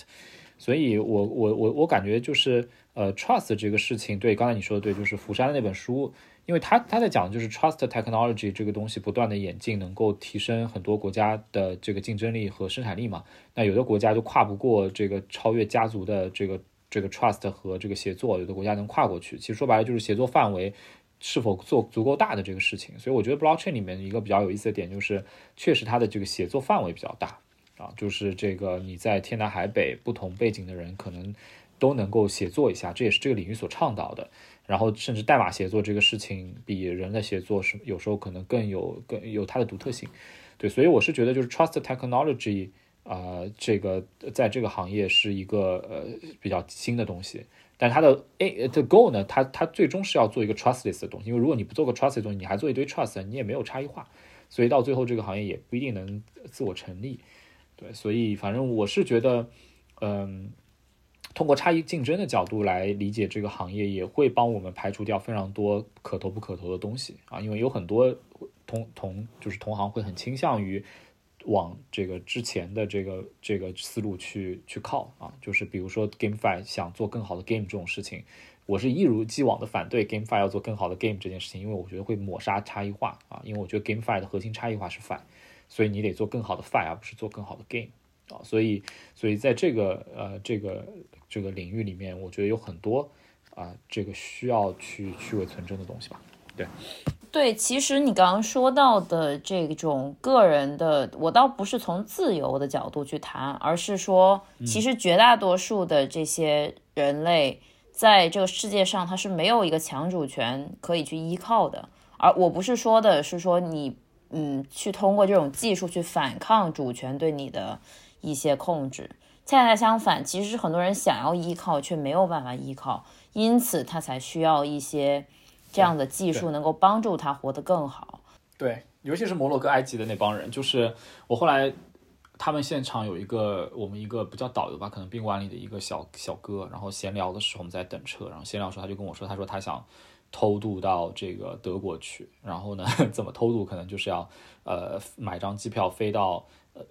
[SPEAKER 2] 所以我我我我感觉就是呃，trust 这个事情，对，刚才你说的对，就是福山的那本书。因为他他在讲就是 trust technology 这个东西不断的演进，能够提升很多国家的这个竞争力和生产力嘛。那有的国家就跨不过这个超越家族的这个这个 trust 和这个协作，有的国家能跨过去。其实说白了就是协作范围是否做足够大的这个事情。所以我觉得 blockchain 里面一个比较有意思的点就是，确实它的这个协作范围比较大啊，就是这个你在天南海北不同背景的人可能都能够协作一下，这也是这个领域所倡导的。然后，甚至代码协作这个事情比人的协作是有时候可能更有更有它的独特性，对，所以我是觉得就是 trust technology 啊，这个在这个行业是一个呃比较新的东西，但它的 a 的 goal 呢，它它最终是要做一个 trustless 的东西，因为如果你不做个 trustless 东西，你还做一堆 trust，你也没有差异化，所以到最后这个行业也不一定能自我成立，对，所以反正我是觉得，嗯。通过差异竞争的角度来理解这个行业，也会帮我们排除掉非常多可投不可投的东西啊。因为有很多同同就是同行会很倾向于往这个之前的这个这个思路去去靠啊。就是比如说 GameFi 想做更好的 game 这种事情，我是一如既往的反对 GameFi 要做更好的 game 这件事情，因为我觉得会抹杀差异化啊。因为我觉得 GameFi 的核心差异化是 Fi，所以你得做更好的 Fi，而不是做更好的 game 啊。所以所以在这个呃这个。这个领域里面，我觉得有很多啊，这个需要去去伪存真的东西吧。对，
[SPEAKER 1] 对，其实你刚刚说到的这种个人的，我倒不是从自由的角度去谈，而是说，其实绝大多数的这些人类在这个世界上，他是没有一个强主权可以去依靠的。而我不是说的是说你，嗯，去通过这种技术去反抗主权对你的一些控制。恰恰相反，其实很多人想要依靠却没有办法依靠，因此他才需要一些这样的技术，能够帮助他活得更好。
[SPEAKER 2] 对，尤其是摩洛哥、埃及的那帮人，就是我后来他们现场有一个我们一个不叫导游吧，可能宾馆里的一个小小哥，然后闲聊的时候我们在等车，然后闲聊的时候他就跟我说，他说他想偷渡到这个德国去，然后呢 怎么偷渡，可能就是要呃买张机票飞到。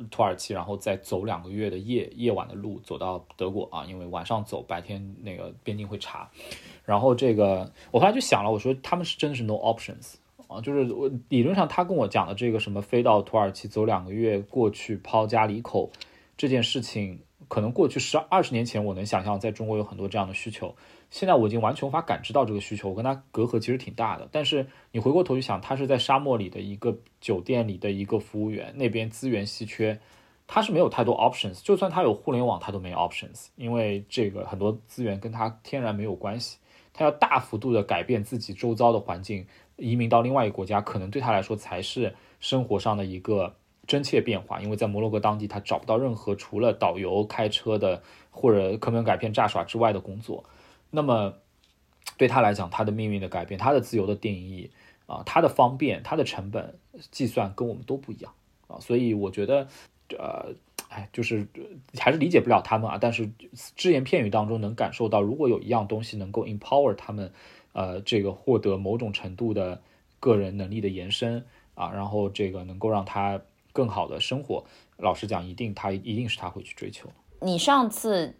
[SPEAKER 2] 土耳其，然后再走两个月的夜夜晚的路，走到德国啊，因为晚上走，白天那个边境会查。然后这个，我后来就想了，我说他们是真的是 no options 啊，就是我理论上他跟我讲的这个什么飞到土耳其走两个月过去抛家离口这件事情，可能过去十二十年前我能想象，在中国有很多这样的需求。现在我已经完全无法感知到这个需求，我跟他隔阂其实挺大的。但是你回过头去想，他是在沙漠里的一个酒店里的一个服务员，那边资源稀缺，他是没有太多 options。就算他有互联网，他都没有 options，因为这个很多资源跟他天然没有关系。他要大幅度的改变自己周遭的环境，移民到另外一个国家，可能对他来说才是生活上的一个真切变化。因为在摩洛哥当地，他找不到任何除了导游、开车的或者坑蒙拐骗、诈耍之外的工作。那么，对他来讲，他的命运的改变，他的自由的定义啊，他的方便，他的成本计算跟我们都不一样啊，所以我觉得，呃，哎，就是还是理解不了他们啊。但是只言片语当中能感受到，如果有一样东西能够 empower 他们，呃，这个获得某种程度的个人能力的延伸啊，然后这个能够让他更好的生活，老实讲，一定他一定是他会去追求。
[SPEAKER 1] 你上次。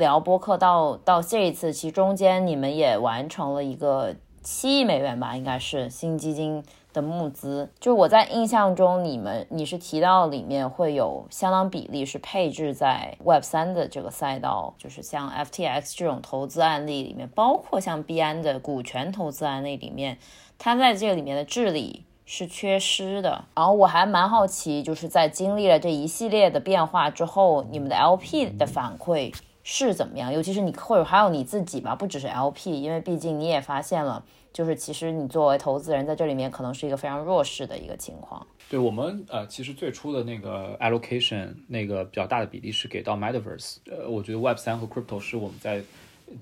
[SPEAKER 1] 聊播客到到这一次，其中间你们也完成了一个七亿美元吧，应该是新基金的募资，就我在印象中，你们你是提到里面会有相当比例是配置在 Web 三的这个赛道，就是像 FTX 这种投资案例里面，包括像币安的股权投资案例里面，它在这个里面的治理是缺失的。然后我还蛮好奇，就是在经历了这一系列的变化之后，你们的 LP 的反馈是怎么样？尤其是你或者还有你自己吧，不只是 LP，因为毕竟你也发现了。就是其实你作为投资人在这里面可能是一个非常弱势的一个情况。
[SPEAKER 2] 对我们呃，其实最初的那个 allocation 那个比较大的比例是给到 metaverse。呃，我觉得 Web 三和 crypto 是我们在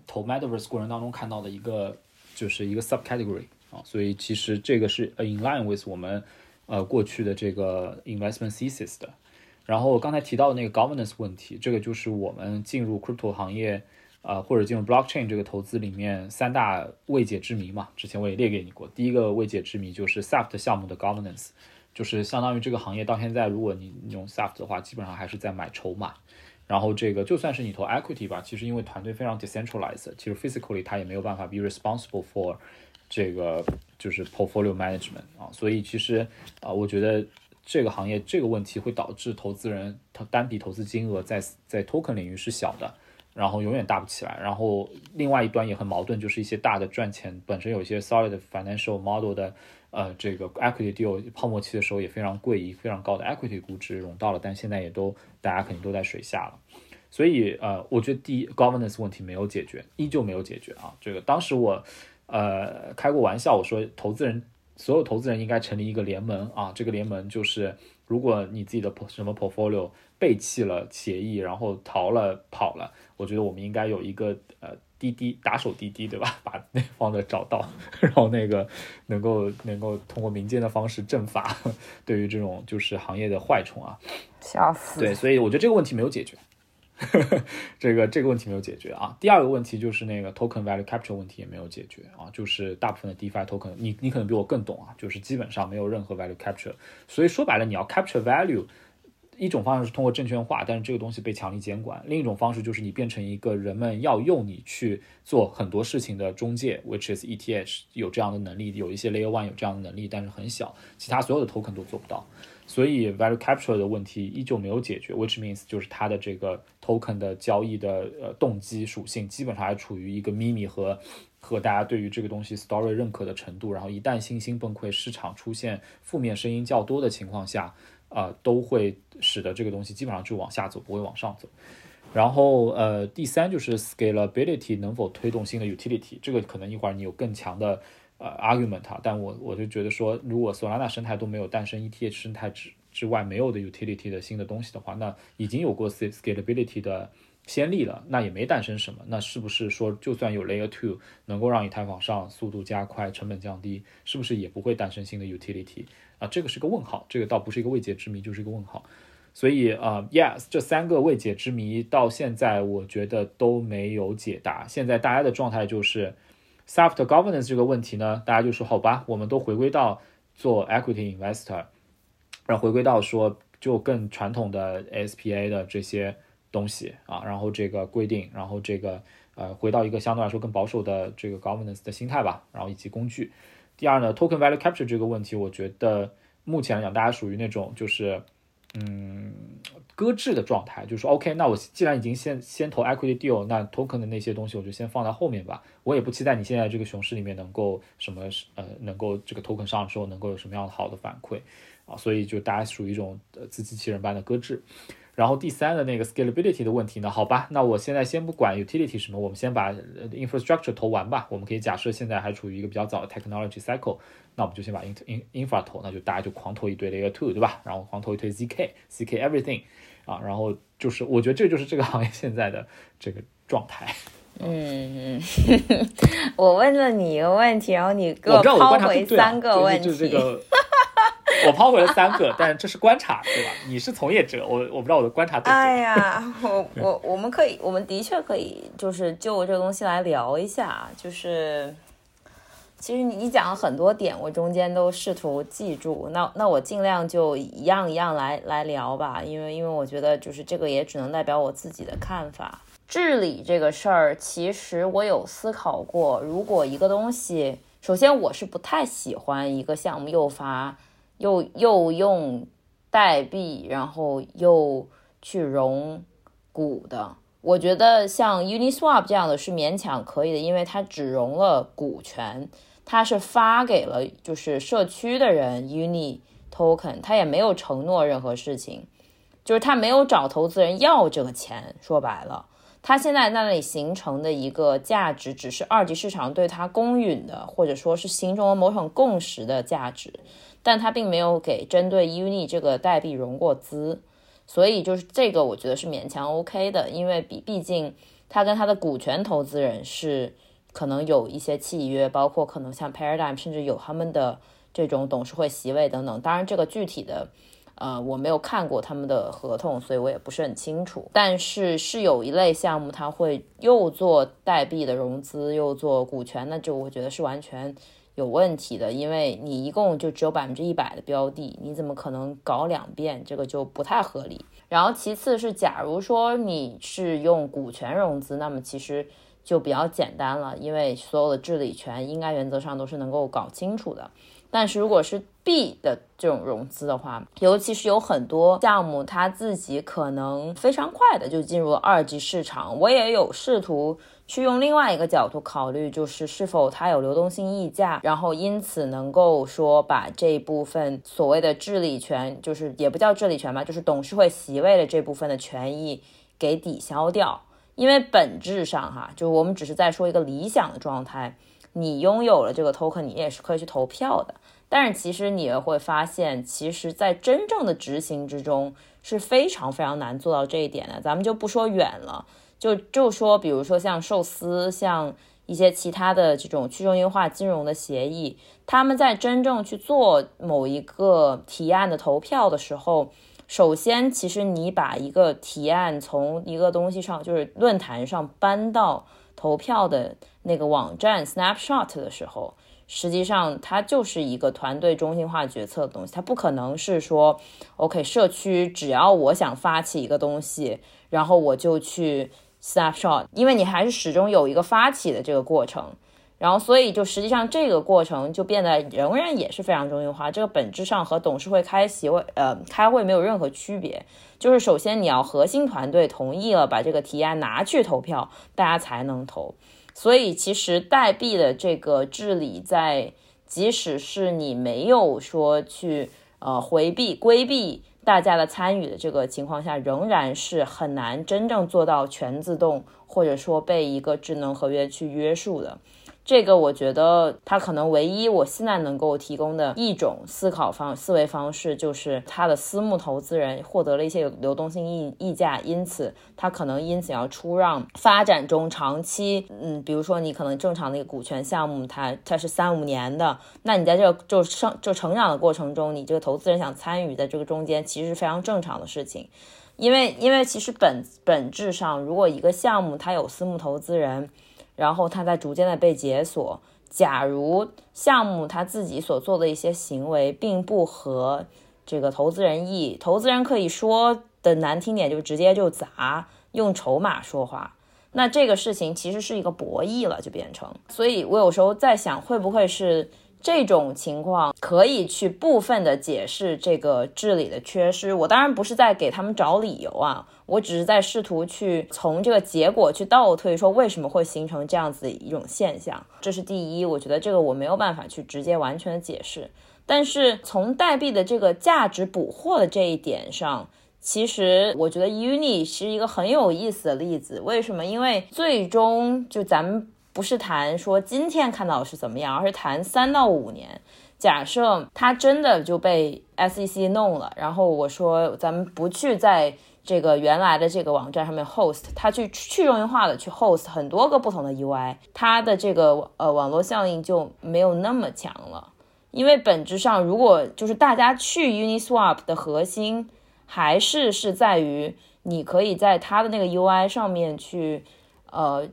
[SPEAKER 2] 投 metaverse 过程当中看到的一个就是一个 subcategory 啊，所以其实这个是 in line with 我们呃过去的这个 investment thesis 的。然后我刚才提到的那个 governance 问题，这个就是我们进入 crypto 行业。呃，或者进入 blockchain 这个投资里面三大未解之谜嘛，之前我也列给你过。第一个未解之谜就是 SAFT 项目的 governance，就是相当于这个行业到现在，如果你用 SAFT 的话，基本上还是在买筹码。然后这个就算是你投 equity 吧，其实因为团队非常 decentralized，其实 physically 它也没有办法 be responsible for 这个就是 portfolio management 啊，所以其实啊，我觉得这个行业这个问题会导致投资人他单笔投资金额在在 token 领域是小的。然后永远大不起来，然后另外一端也很矛盾，就是一些大的赚钱本身有一些 solid financial model 的，呃，这个 equity deal 泡沫期的时候也非常贵，以非常高的 equity 估值融到了，但现在也都大家肯定都在水下了，所以呃，我觉得第一 governance 问题没有解决，依旧没有解决啊。这个当时我呃开过玩笑，我说投资人所有投资人应该成立一个联盟啊，这个联盟就是如果你自己的什么 portfolio 背弃了协议，然后逃了跑了。我觉得我们应该有一个呃滴滴打手滴滴，对吧？把那方的找到，然后那个能够能够通过民间的方式正法，对于这种就是行业的坏虫啊，
[SPEAKER 1] 笑死。
[SPEAKER 2] 对，所以我觉得这个问题没有解决，这个这个问题没有解决啊。第二个问题就是那个 token value capture 问题也没有解决啊，就是大部分的 DeFi token，你你可能比我更懂啊，就是基本上没有任何 value capture，所以说白了你要 capture value。一种方式是通过证券化，但是这个东西被强力监管；另一种方式就是你变成一个人们要用你去做很多事情的中介，which is ETH 有这样的能力，有一些 Layer One 有这样的能力，但是很小，其他所有的 token 都做不到。所以 value capture 的问题依旧没有解决，which means 就是它的这个 token 的交易的呃动机属性基本上还处于一个秘密和和大家对于这个东西 story 认可的程度。然后一旦信心崩溃，市场出现负面声音较多的情况下。啊，都会使得这个东西基本上就往下走，不会往上走。然后，呃，第三就是 scalability 能否推动新的 utility，这个可能一会儿你有更强的呃 argument 啊。但我我就觉得说，如果 Solana 生态都没有诞生 ETH 生态之之外没有的 utility 的新的东西的话，那已经有过 scalability 的先例了，那也没诞生什么。那是不是说，就算有 Layer Two 能够让以太坊上速度加快、成本降低，是不是也不会诞生新的 utility？啊，这个是个问号，这个倒不是一个未解之谜，就是一个问号。所以啊，yes，这三个未解之谜到现在我觉得都没有解答。现在大家的状态就是，soft governance 这个问题呢，大家就说好吧，我们都回归到做 equity investor，然后回归到说就更传统的 SPA 的这些东西啊，然后这个规定，然后这个呃，回到一个相对来说更保守的这个 governance 的心态吧，然后以及工具。第二呢，token value capture 这个问题，我觉得目前来讲，大家属于那种就是，嗯，搁置的状态，就是说，OK，那我既然已经先先投 equity deal，那 token 的那些东西我就先放在后面吧。我也不期待你现在这个熊市里面能够什么呃，能够这个 token 上的时候能够有什么样的好的反馈啊，所以就大家属于一种呃自欺欺人般的搁置。然后第三的那个 scalability 的问题呢？好吧，那我现在先不管 utility 什么，我们先把 infrastructure 投完吧。我们可以假设现在还处于一个比较早的 technology cycle，那我们就先把 in in infra 投，那就大家就狂投一堆 layer two，对吧？然后狂投一堆 zk zk everything，啊，然后就是我觉得这就是这个行业现在的这个状态。
[SPEAKER 1] 嗯，我问了你一个问题，然后你给我抛回三个问题。
[SPEAKER 2] 我抛回了三个，但这是观察，对吧？你是从业者，我我不知道我的观察对不对。
[SPEAKER 1] 哎呀，我我我们可以，我们的确可以，就是就这个东西来聊一下。就是其实你讲了很多点，我中间都试图记住。那那我尽量就一样一样来来聊吧，因为因为我觉得就是这个也只能代表我自己的看法。治理这个事儿，其实我有思考过，如果一个东西首先，我是不太喜欢一个项目又发又又用代币，然后又去融股的。我觉得像 Uniswap 这样的是勉强可以的，因为它只融了股权，他是发给了就是社区的人 Uni Token，他也没有承诺任何事情，就是他没有找投资人要这个钱。说白了。他现在那里形成的一个价值，只是二级市场对他公允的，或者说是形成了某种共识的价值，但他并没有给针对 Uni 这个代币融过资，所以就是这个我觉得是勉强 OK 的，因为毕毕竟他跟他的股权投资人是可能有一些契约，包括可能像 Paradigm 甚至有他们的这种董事会席位等等，当然这个具体的。呃，我没有看过他们的合同，所以我也不是很清楚。但是是有一类项目，它会又做代币的融资，又做股权，那就我觉得是完全有问题的，因为你一共就只有百分之一百的标的，你怎么可能搞两遍？这个就不太合理。然后其次是，假如说你是用股权融资，那么其实就比较简单了，因为所有的治理权应该原则上都是能够搞清楚的。但是如果是 B 的这种融资的话，尤其是有很多项目，它自己可能非常快的就进入了二级市场。我也有试图去用另外一个角度考虑，就是是否它有流动性溢价，然后因此能够说把这部分所谓的治理权，就是也不叫治理权吧，就是董事会席位的这部分的权益给抵消掉。因为本质上哈，就是我们只是在说一个理想的状态。你拥有了这个 token，你也是可以去投票的。但是其实你也会发现，其实，在真正的执行之中是非常非常难做到这一点的。咱们就不说远了，就就说，比如说像寿司，像一些其他的这种去中心化金融的协议，他们在真正去做某一个提案的投票的时候，首先，其实你把一个提案从一个东西上，就是论坛上搬到投票的。那个网站 snapshot 的时候，实际上它就是一个团队中心化决策的东西，它不可能是说，OK，社区只要我想发起一个东西，然后我就去 snapshot，因为你还是始终有一个发起的这个过程，然后所以就实际上这个过程就变得仍然也是非常中心化，这个本质上和董事会开席会呃开会没有任何区别，就是首先你要核心团队同意了，把这个提案拿去投票，大家才能投。所以，其实代币的这个治理，在即使是你没有说去呃回避、规避大家的参与的这个情况下，仍然是很难真正做到全自动，或者说被一个智能合约去约束的。这个我觉得，它可能唯一我现在能够提供的一种思考方思维方式，就是它的私募投资人获得了一些有流动性溢溢价，因此它可能因此要出让发展中长期，嗯，比如说你可能正常的一个股权项目，它它是三五年的，那你在这个就生就成长的过程中，你这个投资人想参与在这个中间，其实是非常正常的事情，因为因为其实本本质上，如果一个项目它有私募投资人。然后它在逐渐的被解锁。假如项目他自己所做的一些行为并不合这个投资人意，投资人可以说的难听点，就直接就砸，用筹码说话。那这个事情其实是一个博弈了，就变成。所以我有时候在想，会不会是？这种情况可以去部分的解释这个治理的缺失。我当然不是在给他们找理由啊，我只是在试图去从这个结果去倒推，说为什么会形成这样子一种现象。这是第一，我觉得这个我没有办法去直接完全的解释。但是从代币的这个价值捕获的这一点上，其实我觉得 Uni 是一个很有意思的例子。为什么？因为最终就咱们。不是谈说今天看到是怎么样，而是谈三到五年。假设他真的就被 SEC 弄了，然后我说咱们不去在这个原来的这个网站上面 host，他去去中心化的去 host 很多个不同的 UI，它的这个呃网络效应就没有那么强了。因为本质上，如果就是大家去 Uniswap 的核心还是是在于你可以在它的那个 UI 上面去呃。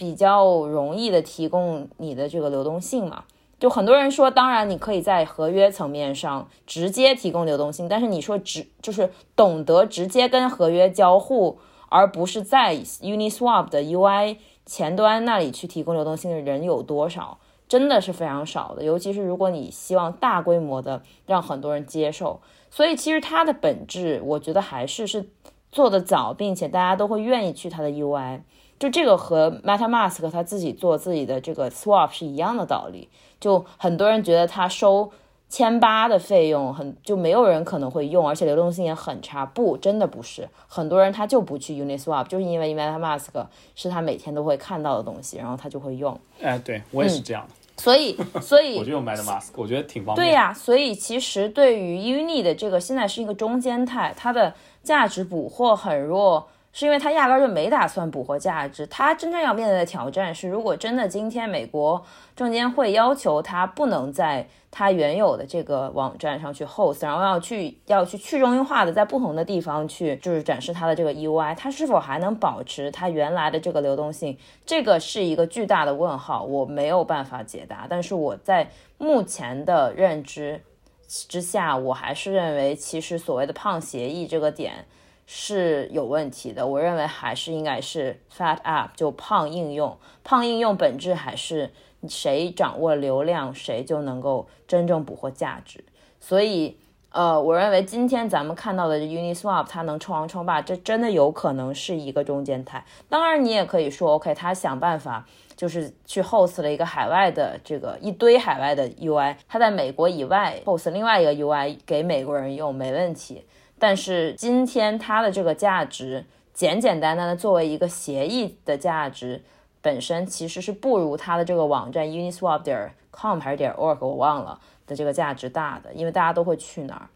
[SPEAKER 1] 比较容易的提供你的这个流动性嘛，就很多人说，当然你可以在合约层面上直接提供流动性，但是你说直就是懂得直接跟合约交互，而不是在 Uniswap 的 UI 前端那里去提供流动性的人有多少？真的是非常少的，尤其是如果你希望大规模的让很多人接受，所以其实它的本质，我觉得还是是做的早，并且大家都会愿意去它的 UI。就这个和 MetaMask 他自己做自己的这个 Swap 是一样的道理。就很多人觉得他收千八的费用很，就没有人可能会用，而且流动性也很差。不，真的不是，很多人他就不去 Uniswap，就是因为 MetaMask 是他每天都会看到的东西，然后他就会用。
[SPEAKER 2] 哎，对我也是这样的。
[SPEAKER 1] 所以，所以
[SPEAKER 2] 我就用 MetaMask，我觉得挺方便。
[SPEAKER 1] 对呀，所以其实对于 Uni 的这个现在是一个中间态，它的价值捕获很弱，是因为他压根儿就没打算捕获价值。他真正要面对的挑战是，如果真的今天美国证监会要求他不能在他原有的这个网站上去 host，然后要去要去去中心化的在不同的地方去就是展示他的这个 UI，他是否还能保持它原来的这个流动性？这个是一个巨大的问号，我没有办法解答。但是我在目前的认知之下，我还是认为其实所谓的胖协议这个点是有问题的。我认为还是应该是 fat app 就胖应用，胖应用本质还是。谁掌握流量，谁就能够真正捕获价值。所以，呃，我认为今天咱们看到的 Uniswap，它能称王称霸，这真的有可能是一个中间态。当然，你也可以说，OK，他想办法就是去 host 了一个海外的这个一堆海外的 UI，他在美国以外 host 另外一个 UI 给美国人用，没问题。但是今天它的这个价值，简简单单的作为一个协议的价值。本身其实是不如它的这个网站 Uniswap 点 com 还是点 org 我忘了的这个价值大的，因为大家都会去那儿，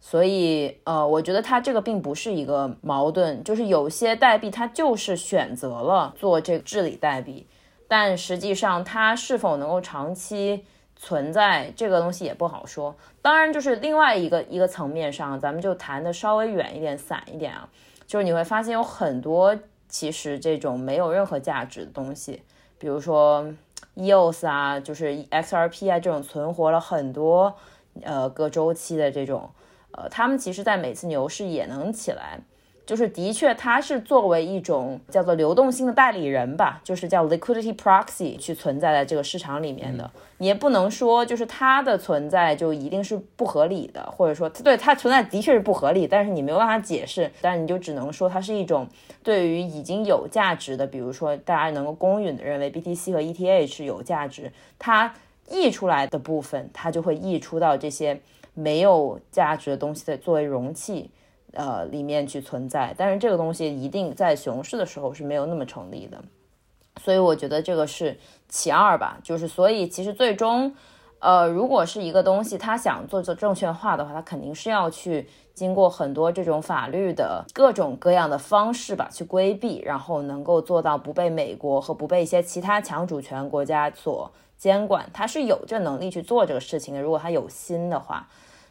[SPEAKER 1] 所以呃，我觉得它这个并不是一个矛盾，就是有些代币它就是选择了做这个治理代币，但实际上它是否能够长期存在这个东西也不好说。当然，就是另外一个一个层面上，咱们就谈的稍微远一点、散一点啊，就是你会发现有很多。其实这种没有任何价值的东西，比如说 EOS 啊，就是 XRP 啊，这种存活了很多呃个周期的这种，呃，他们其实在每次牛市也能起来。就是的确，它是作为一种叫做流动性的代理人吧，就是叫 liquidity proxy 去存在在这个市场里面的。你也不能说就是它的存在就一定是不合理的，或者说对它存在的确是不合理，但是你没有办法解释，但是你就只能说它是一种对于已经有价值的，比如说大家能够公允的认为 BTC 和 ETH 有价值，它溢出来的部分，它就会溢出到这些没有价值的东西的作为容器。呃，里面去存在，但是这个东西一定在熊市的时候是没有那么成立的，所以我觉得这个是其二吧。就是所以其实最终，呃，如果是一个东西，它想做做证券化的话，它肯定是要去经过很多这种法律的各种各样的方式吧，去规避，然后能够做到不被美国和不被一些其他强主权国家所监管，它是有这能力去做这个事情的。如果它有心的话。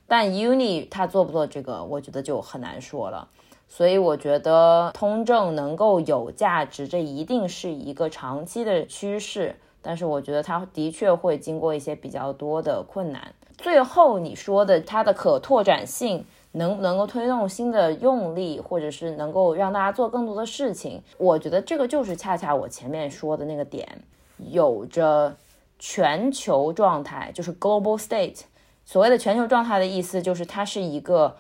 [SPEAKER 1] 但 Uni 它做不做这个，我觉得就很难说了。所以我觉得通证能够有价值，这一定是一个长期的趋势。但是我觉得它的确会经过一些比较多的困难。最后你说的它的可拓展性能不能够推动新的用力，或者是能够让大家做更多的事情，我觉得这个就是恰恰我前面说的那个点，有着全球状态，就是 global state。所谓的全球状态的意思就是，它是一个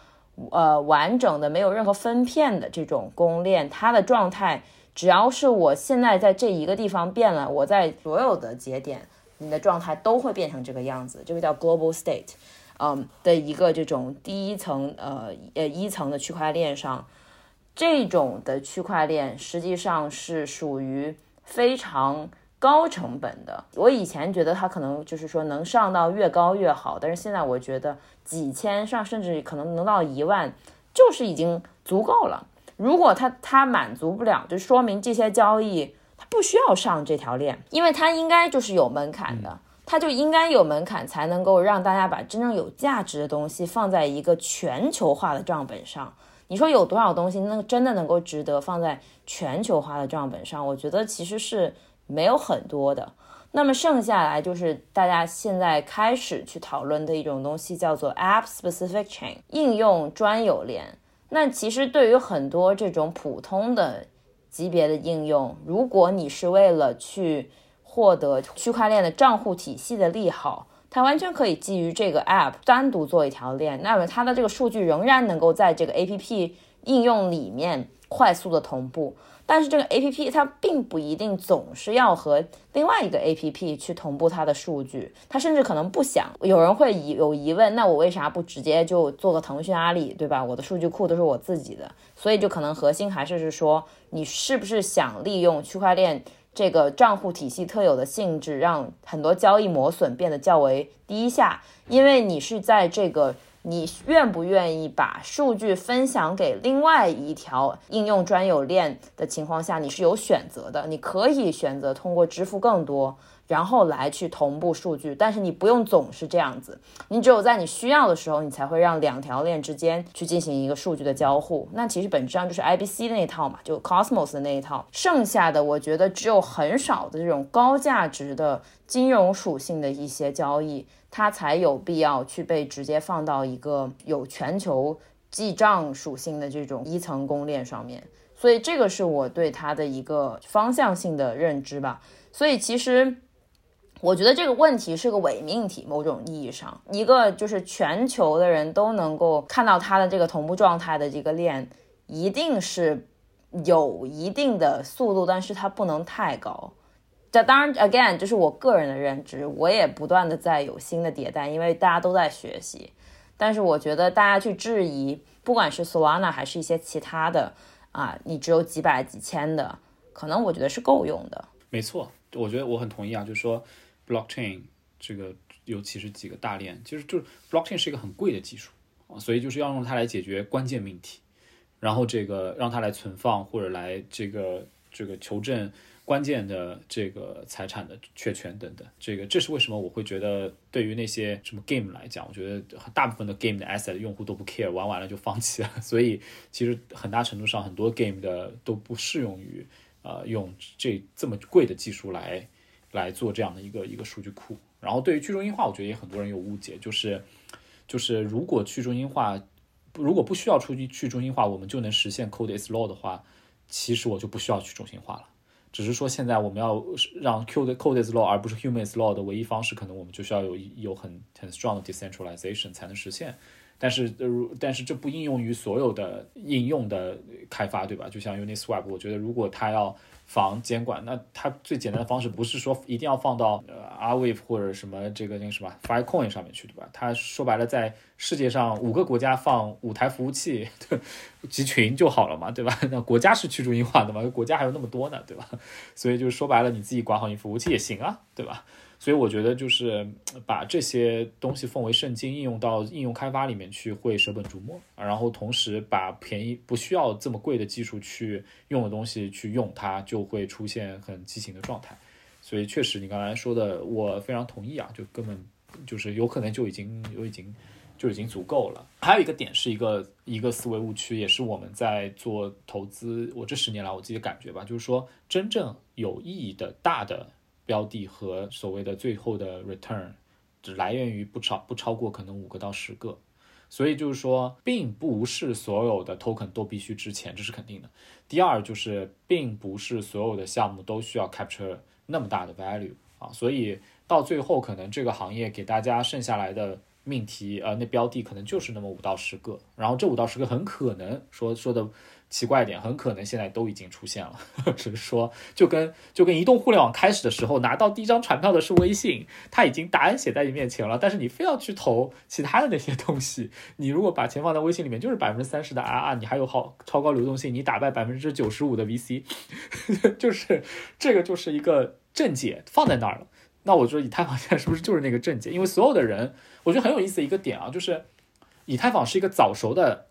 [SPEAKER 1] 呃完整的、没有任何分片的这种公链。它的状态，只要是我现在在这一个地方变了，我在所有的节点，你的状态都会变成这个样子。这个叫 global state，嗯，的一个这种第一层呃呃一层的区块链上，这种的区块链实际上是属于非常。高成本的，我以前觉得它可能就是说能上到越高越好，但是现在我觉得几千上甚至可能能到一万，就是已经足够了。如果它它满足不了，就说明这些交易它不需要上这条链，因为它应该就是有门槛的，它就应该有门槛才能够让大家把真正有价值的东西放在一个全球化的账本上。你说有多少东西那真的能够值得放在全球化的账本上？我觉得其实是。没有很多的，那么剩下来就是大家现在开始去讨论的一种东西，叫做 App Specific Chain 应用专有链。那其实对于很多这种普通的级别的应用，如果你是为了去获得区块链的账户体系的利好，它完全可以基于这个 App 单独做一条链，那么它的这个数据仍然能够在这个 APP 应用里面快速的同步。但是这个 A P P 它并不一定总是要和另外一个 A P P 去同步它的数据，它甚至可能不想。有人会疑有疑问，那我为啥不直接就做个腾讯、阿里，对吧？我的数据库都是我自己的，所以就可能核心还是是说，你是不是想利用区块链这个账户体系特有的性质，让很多交易磨损变得较为低下，因为你是在这个。你愿不愿意把数据分享给另外一条应用专有链的情况下，你是有选择的。你可以选择通过支付更多，然后来去同步数据，但是你不用总是这样子。你只有在你需要的时候，你才会让两条链之间去进行一个数据的交互。那其实本质上就是 IBC 的那一套嘛，就 Cosmos 的那一套。剩下的，我觉得只有很少的这种高价值的金融属性的一些交易。它才有必要去被直接放到一个有全球记账属性的这种一层公链上面，所以这个是我对它的一个方向性的认知吧。所以其实我觉得这个问题是个伪命题，某种意义上，一个就是全球的人都能够看到它的这个同步状态的这个链，一定是有一定的速度，但是它不能太高。这当然，again，这是我个人的认知，我也不断的在有新的迭代，因为大家都在学习。但是我觉得大家去质疑，不管是 Solana 还是一些其他的啊，你只有几百几千的，可能我觉得是够用的。
[SPEAKER 2] 没错，我觉得我很同意啊，就是说 blockchain 这个，尤其是几个大链，其实就是 blockchain 是一个很贵的技术啊，所以就是要用它来解决关键命题，然后这个让它来存放或者来这个这个求证。关键的这个财产的确权等等，这个这是为什么我会觉得对于那些什么 game 来讲，我觉得大部分的 game 的 asset 用户都不 care，玩完了就放弃了。所以其实很大程度上，很多 game 的都不适用于呃用这这么贵的技术来来做这样的一个一个数据库。然后对于去中心化，我觉得也很多人有误解，就是就是如果去中心化，如果不需要出去去中心化，我们就能实现 code is law 的话，其实我就不需要去中心化了。只是说，现在我们要让 Q 的 code is law 而不是 human is law 的唯一方式，可能我们就需要有有很很 strong 的 decentralization 才能实现。但是，呃，但是这不应用于所有的应用的开发，对吧？就像 Uniswap，我觉得如果它要防监管，那它最简单的方式不是说一定要放到呃 a r w a v e 或者什么这个那个什么 Filecoin 上面去，对吧？它说白了，在世界上五个国家放五台服务器集群就好了嘛，对吧？那国家是去中心化的嘛？国家还有那么多呢，对吧？所以就是说白了，你自己管好你服务器也行啊，对吧？所以我觉得就是把这些东西奉为圣经，应用到应用开发里面去，会舍本逐末。然后同时把便宜不需要这么贵的技术去用的东西去用它，就会出现很畸形的状态。所以确实你刚才说的，我非常同意啊，就根本就是有可能就已经有已经就已经足够了。还有一个点是一个一个思维误区，也是我们在做投资，我这十年来我自己的感觉吧，就是说真正有意义的大的。标的和所谓的最后的 return，只来源于不超不超过可能五个到十个，所以就是说，并不是所有的 token 都必须值钱，这是肯定的。第二就是，并不是所有的项目都需要 capture 那么大的 value 啊，所以到最后可能这个行业给大家剩下来的命题，呃，那标的可能就是那么五到十个，然后这五到十个很可能说说的。奇怪点，很可能现在都已经出现了。只是说，就跟就跟移动互联网开始的时候，拿到第一张传票的是微信，它已经答案写在你面前了，但是你非要去投其他的那些东西。你如果把钱放在微信里面，就是百分之三十的 RR，你还有好超高流动性，你打败百分之九十五的 VC，就是这个就是一个正解放在那儿了。那我说以太坊现在是不是就是那个正解？因为所有的人，我觉得很有意思的一个点啊，就是以太坊是一个早熟的。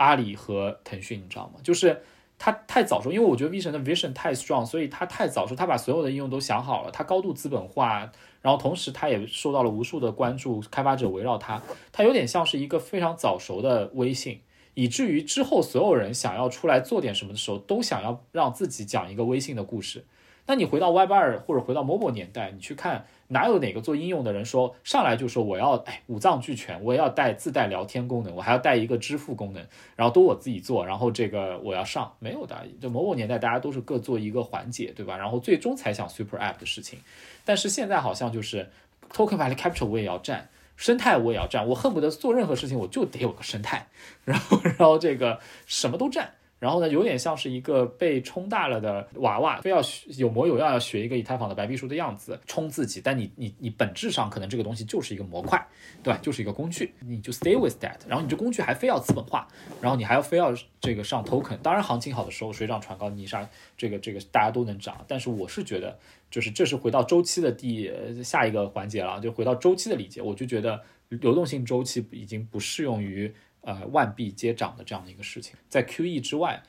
[SPEAKER 2] 阿里和腾讯，你知道吗？就是他太早熟，因为我觉得 V 神的 vision 太 strong，所以他太早熟，他把所有的应用都想好了，他高度资本化，然后同时他也受到了无数的关注，开发者围绕他，他有点像是一个非常早熟的微信，以至于之后所有人想要出来做点什么的时候，都想要让自己讲一个微信的故事。那你回到 Web 二或者回到 Mobile 年代，你去看哪有哪个做应用的人说上来就说我要哎五脏俱全，我要带自带聊天功能，我还要带一个支付功能，然后都我自己做，然后这个我要上没有的。就某某年代大家都是各做一个环节，对吧？然后最终才想 Super App 的事情。但是现在好像就是 Token Value Capture 我也要占，生态我也要占，我恨不得做任何事情我就得有个生态，然后然后这个什么都占。然后呢，有点像是一个被冲大了的娃娃，非要有模有样，要学一个以太坊的白皮书的样子冲自己。但你你你本质上可能这个东西就是一个模块，对吧？就是一个工具，你就 stay with that。然后你这工具还非要资本化，然后你还要非要这个上 token。当然行情好的时候水涨船高，你啥这个这个大家都能涨。但是我是觉得，就是这是回到周期的第下一个环节了，就回到周期的理解。我就觉得流动性周期已经不适用于。呃，万币皆涨的这样的一个事情，在 QE 之外，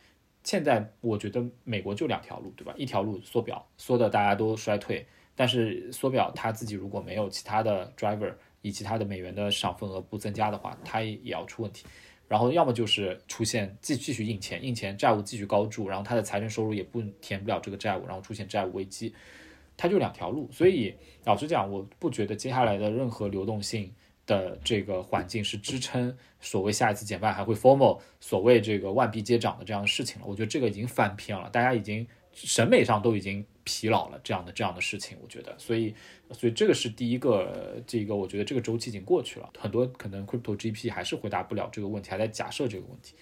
[SPEAKER 2] 现在我觉得美国就两条路，对吧？一条路缩表，缩的大家都衰退，但是缩表它自己如果没有其他的 driver，以其他的美元的市场份额不增加的话，它也要出问题。然后要么就是出现继继续印钱，印钱债务继续高筑，然后它的财政收入也不填不了这个债务，然后出现债务危机，它就两条路。所以老实讲，我不觉得接下来的任何流动性。的这个环境是支撑所谓下一次减半还会 formal，所谓这个万币接涨的这样的事情了。我觉得这个已经翻篇了，大家已经审美上都已经疲劳了这样的这样的事情。我觉得，所以所以这个是第一个，这个我觉得这个周期已经过去了，很多可能 crypto GP 还是回答不了这个问题，还在假设这个问题。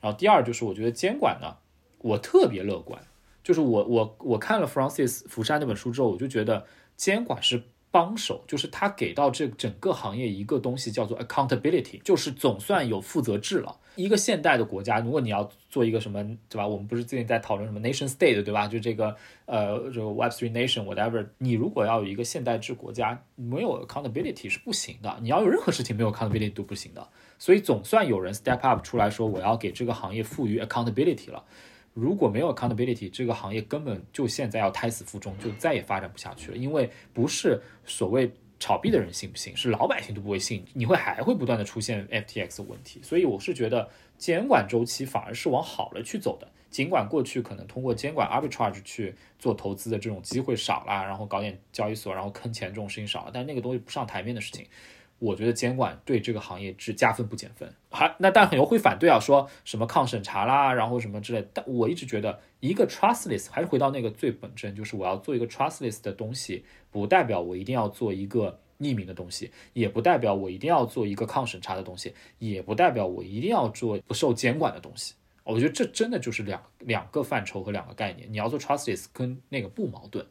[SPEAKER 2] 然后第二就是我觉得监管呢，我特别乐观，就是我我我看了 Francis 福山那本书之后，我就觉得监管是。帮手就是他给到这整个行业一个东西叫做 accountability，就是总算有负责制了。一个现代的国家，如果你要做一个什么，对吧？我们不是最近在讨论什么 nation state，对吧？就这个呃，这个 Web three nation whatever，你如果要有一个现代制国家，没有 accountability 是不行的。你要有任何事情没有 accountability 都不行的。所以总算有人 step up 出来说，我要给这个行业赋予 accountability 了。如果没有 accountability，这个行业根本就现在要胎死腹中，就再也发展不下去了。因为不是所谓炒币的人信不信，是老百姓都不会信，你会还会不断的出现 FTX 问题。所以我是觉得监管周期反而是往好了去走的。尽管过去可能通过监管 arbitrage 去做投资的这种机会少了，然后搞点交易所，然后坑钱这种事情少了，但那个东西不上台面的事情。我觉得监管对这个行业是加分不减分，还那但很多会反对啊，说什么抗审查啦，然后什么之类。但我一直觉得，一个 trustless 还是回到那个最本真，就是我要做一个 trustless 的东西，不代表我一定要做一个匿名的东西，也不代表我一定要做一个抗审查的东西，也不代表我一定要做不受监管的东西。我觉得这真的就是两两个范畴和两个概念。你要做 trustless 跟那个不矛盾。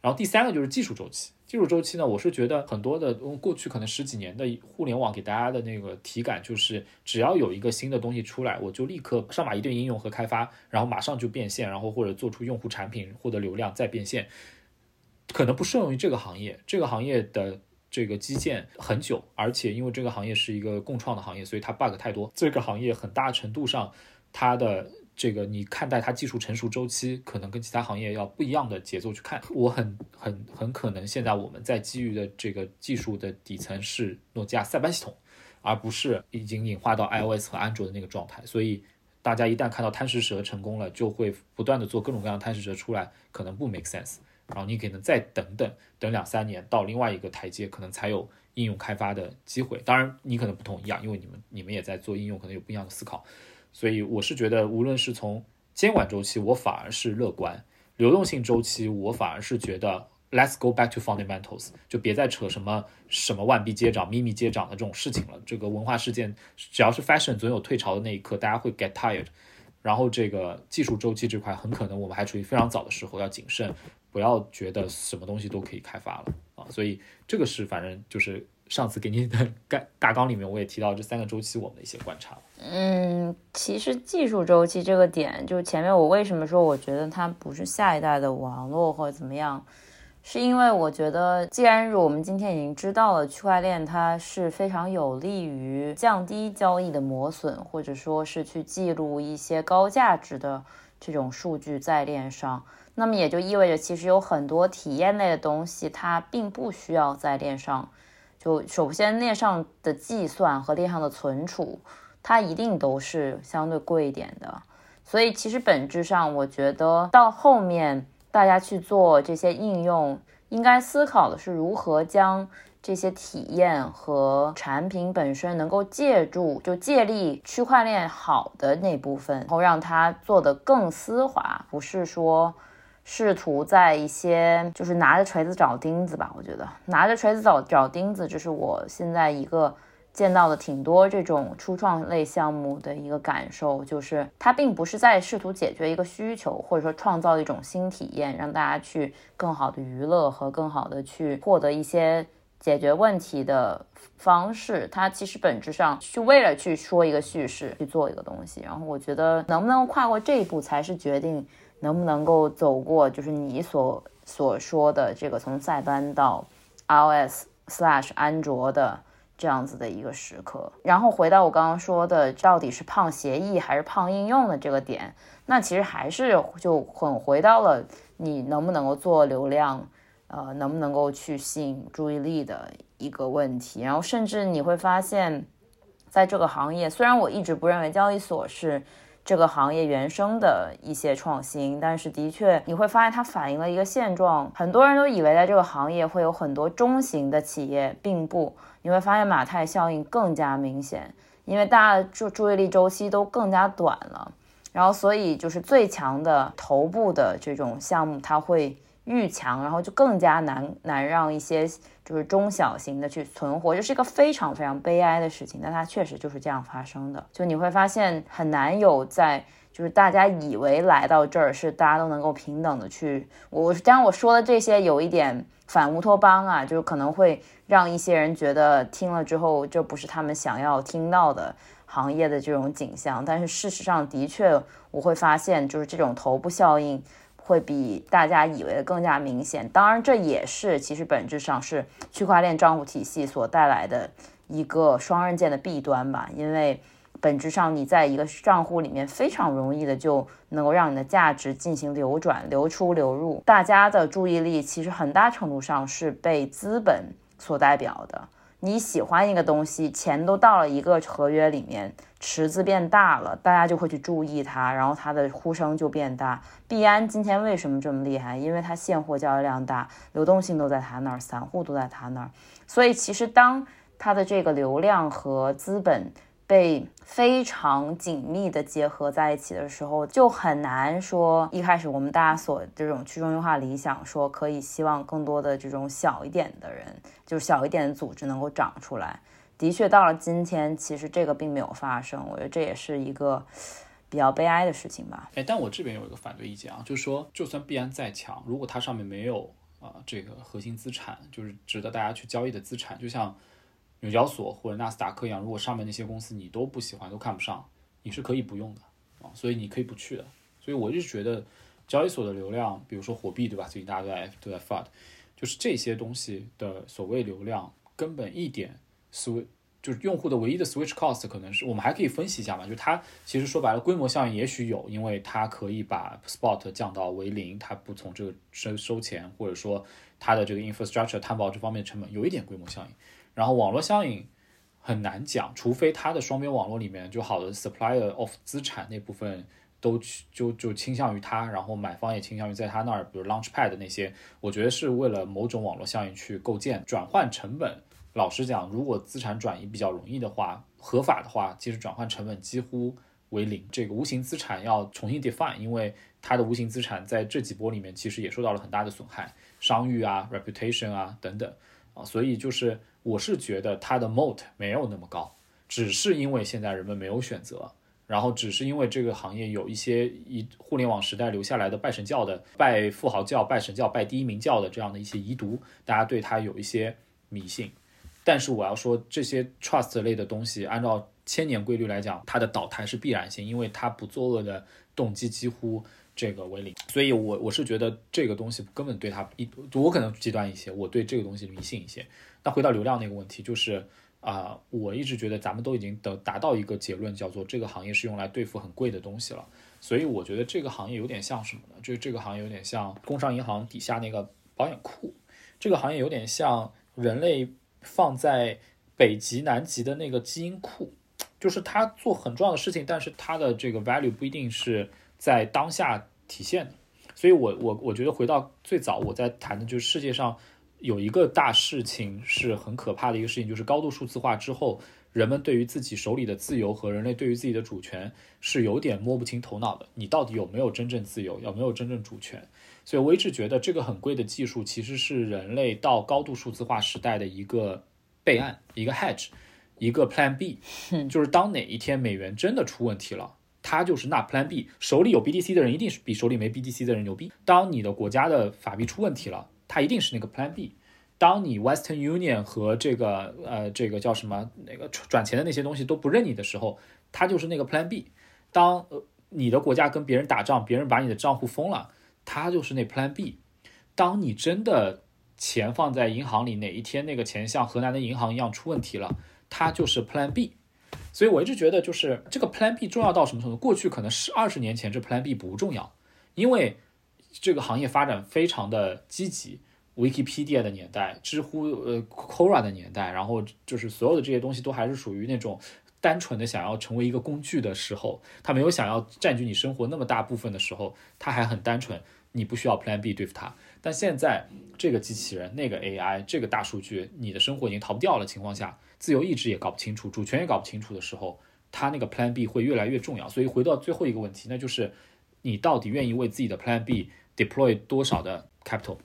[SPEAKER 2] 然后第三个就是技术周期，技术周期呢，我是觉得很多的过去可能十几年的互联网给大家的那个体感就是，只要有一个新的东西出来，我就立刻上马一顿应用和开发，然后马上就变现，然后或者做出用户产品获得流量再变现，可能不适用于这个行业。这个行业的这个基建很久，而且因为这个行业是一个共创的行业，所以它 bug 太多。这个行业很大程度上它的。这个你看待它技术成熟周期，可能跟其他行业要不一样的节奏去看。我很很很可能现在我们在基于的这个技术的底层是诺基亚塞班系统，而不是已经演化到 iOS 和安卓的那个状态。所以大家一旦看到贪食蛇成功了，就会不断的做各种各样的贪食蛇出来，可能不 make sense。然后你可能再等等等两三年，到另外一个台阶，可能才有应用开发的机会。当然你可能不同意啊，因为你们你们也在做应用，可能有不一样的思考。所以我是觉得，无论是从监管周期，我反而是乐观；流动性周期，我反而是觉得 Let's go back to fundamentals，就别再扯什么什么万币接涨、秘密接涨的这种事情了。这个文化事件，只要是 fashion，总有退潮的那一刻，大家会 get tired。然后这个技术周期这块，很可能我们还处于非常早的时候，要谨慎，不要觉得什么东西都可以开发了啊。所以这个是反正就是。上次给你的 概大纲里面，我也提到这三个周期我们的一些观察。
[SPEAKER 1] 嗯，其实技术周期这个点，就前面我为什么说我觉得它不是下一代的网络或者怎么样，是因为我觉得，既然我们今天已经知道了区块链它是非常有利于降低交易的磨损，或者说是去记录一些高价值的这种数据在链上，那么也就意味着其实有很多体验类的东西，它并不需要在链上。就首先链上的计算和链上的存储，它一定都是相对贵一点的。所以其实本质上，我觉得到后面大家去做这些应用，应该思考的是如何将这些体验和产品本身能够借助就借力区块链好的那部分，然后让它做得更丝滑，不是说。试图在一些就是拿着锤子找钉子吧，我觉得拿着锤子找找钉子，这是我现在一个见到的挺多这种初创类项目的一个感受，就是它并不是在试图解决一个需求，或者说创造一种新体验，让大家去更好的娱乐和更好的去获得一些解决问题的方式。它其实本质上是为了去说一个叙事，去做一个东西。然后我觉得能不能跨过这一步，才是决定。能不能够走过，就是你所所说的这个从塞班到 iOS slash 安卓的这样子的一个时刻？然后回到我刚刚说的，到底是胖协议还是胖应用的这个点，那其实还是就很回到了你能不能够做流量，呃，能不能够去吸引注意力的一个问题。然后甚至你会发现，在这个行业，虽然我一直不认为交易所是。这个行业原生的一些创新，但是的确你会发现它反映了一个现状。很多人都以为在这个行业会有很多中型的企业，并不。你会发现马太效应更加明显，因为大家的注注意力周期都更加短了。然后，所以就是最强的头部的这种项目，它会。愈强，然后就更加难难让一些就是中小型的去存活，这是一个非常非常悲哀的事情。但它确实就是这样发生的。就你会发现很难有在就是大家以为来到这儿是大家都能够平等的去。我当然我说的这些有一点反乌托邦啊，就是可能会让一些人觉得听了之后这不是他们想要听到的行业的这种景象。但是事实上的确我会发现就是这种头部效应。会比大家以为的更加明显。当然，这也是其实本质上是区块链账户体系所带来的一个双刃剑的弊端吧。因为本质上你在一个账户里面非常容易的就能够让你的价值进行流转、流出、流入。大家的注意力其实很大程度上是被资本所代表的。你喜欢一个东西，钱都到了一个合约里面，池子变大了，大家就会去注意它，然后它的呼声就变大。币安今天为什么这么厉害？因为它现货交易量大，流动性都在它那儿，散户都在它那儿。所以其实当它的这个流量和资本。被非常紧密的结合在一起的时候，就很难说一开始我们大家所这种去中心化理想，说可以希望更多的这种小一点的人，就是小一点的组织能够长出来。的确，到了今天，其实这个并没有发生。我觉得这也是一个比较悲哀的事情吧。
[SPEAKER 2] 哎，但我这边有一个反对意见啊，就是说，就算币安再强，如果它上面没有啊这个核心资产，就是值得大家去交易的资产，就像。纽交所或者纳斯达克一样，如果上面那些公司你都不喜欢、都看不上，你是可以不用的啊，所以你可以不去的。所以我就觉得，交易所的流量，比如说火币，对吧？最近大家都在都在发的，就是这些东西的所谓流量，根本一点思维就是用户的唯一的 switch cost 可能是我们还可以分析一下嘛，就是它其实说白了规模效应也许有，因为它可以把 spot 降到为零，它不从这个收收钱，或者说它的这个 infrastructure 担保这方面成本有一点规模效应。然后网络效应很难讲，除非它的双边网络里面就好的 supplier of 资产那部分都去就就倾向于它，然后买方也倾向于在它那儿，比如 launchpad 那些，我觉得是为了某种网络效应去构建。转换成本，老实讲，如果资产转移比较容易的话，合法的话，其实转换成本几乎为零。这个无形资产要重新 define，因为它的无形资产在这几波里面其实也受到了很大的损害，商誉啊、reputation 啊等等啊，所以就是。我是觉得它的 moat 没有那么高，只是因为现在人们没有选择，然后只是因为这个行业有一些一互联网时代留下来的拜神教的、拜富豪教、拜神教、拜第一名教的这样的一些遗毒，大家对它有一些迷信。但是我要说，这些 trust 类的东西，按照千年规律来讲，它的倒台是必然性，因为它不作恶的动机几乎这个为零。所以，我我是觉得这个东西根本对它一，我可能极端一些，我对这个东西迷信一些。那回到流量那个问题，就是啊，我一直觉得咱们都已经得达到一个结论，叫做这个行业是用来对付很贵的东西了。所以我觉得这个行业有点像什么呢？就是这个行业有点像工商银行底下那个保险库，这个行业有点像人类放在北极、南极的那个基因库，就是它做很重要的事情，但是它的这个 value 不一定是在当下体现的。所以我我我觉得回到最早我在谈的就是世界上有一个大事情是很可怕的一个事情，就是高度数字化之后，人们对于自己手里的自由和人类对于自己的主权是有点摸不清头脑的。你到底有没有真正自由，有没有真正主权？所以我一直觉得这个很贵的技术其实是人类到高度数字化时代的一个备案，一个 hedge，一个 Plan B，就是当哪一天美元真的出问题了。它就是那 Plan B，手里有 BTC 的人一定是比手里没 BTC 的人牛逼。当你的国家的法币出问题了，它一定是那个 Plan B。当你 Western Union 和这个呃这个叫什么那个转钱的那些东西都不认你的时候，它就是那个 Plan B。当呃你的国家跟别人打仗，别人把你的账户封了，它就是那 Plan B。当你真的钱放在银行里，哪一天那个钱像河南的银行一样出问题了，它就是 Plan B。所以我一直觉得，就是这个 Plan B 重要到什么程度？过去可能是二十年前，这 Plan B 不重要，因为这个行业发展非常的积极，Wikipedia 的年代，知乎呃 c o r a 的年代，然后就是所有的这些东西都还是属于那种单纯的想要成为一个工具的时候，它没有想要占据你生活那么大部分的时候，它还很单纯，你不需要 Plan B 对付它。但现在这个机器人、那个 AI、这个大数据，你的生活已经逃不掉了情况下。自由意志也搞不清楚，主权也搞不清楚的时候，他那个 Plan B 会越来越重要。所以回到最后一个问题，那就是你到底愿意为自己的 Plan B deploy 多少的 capital，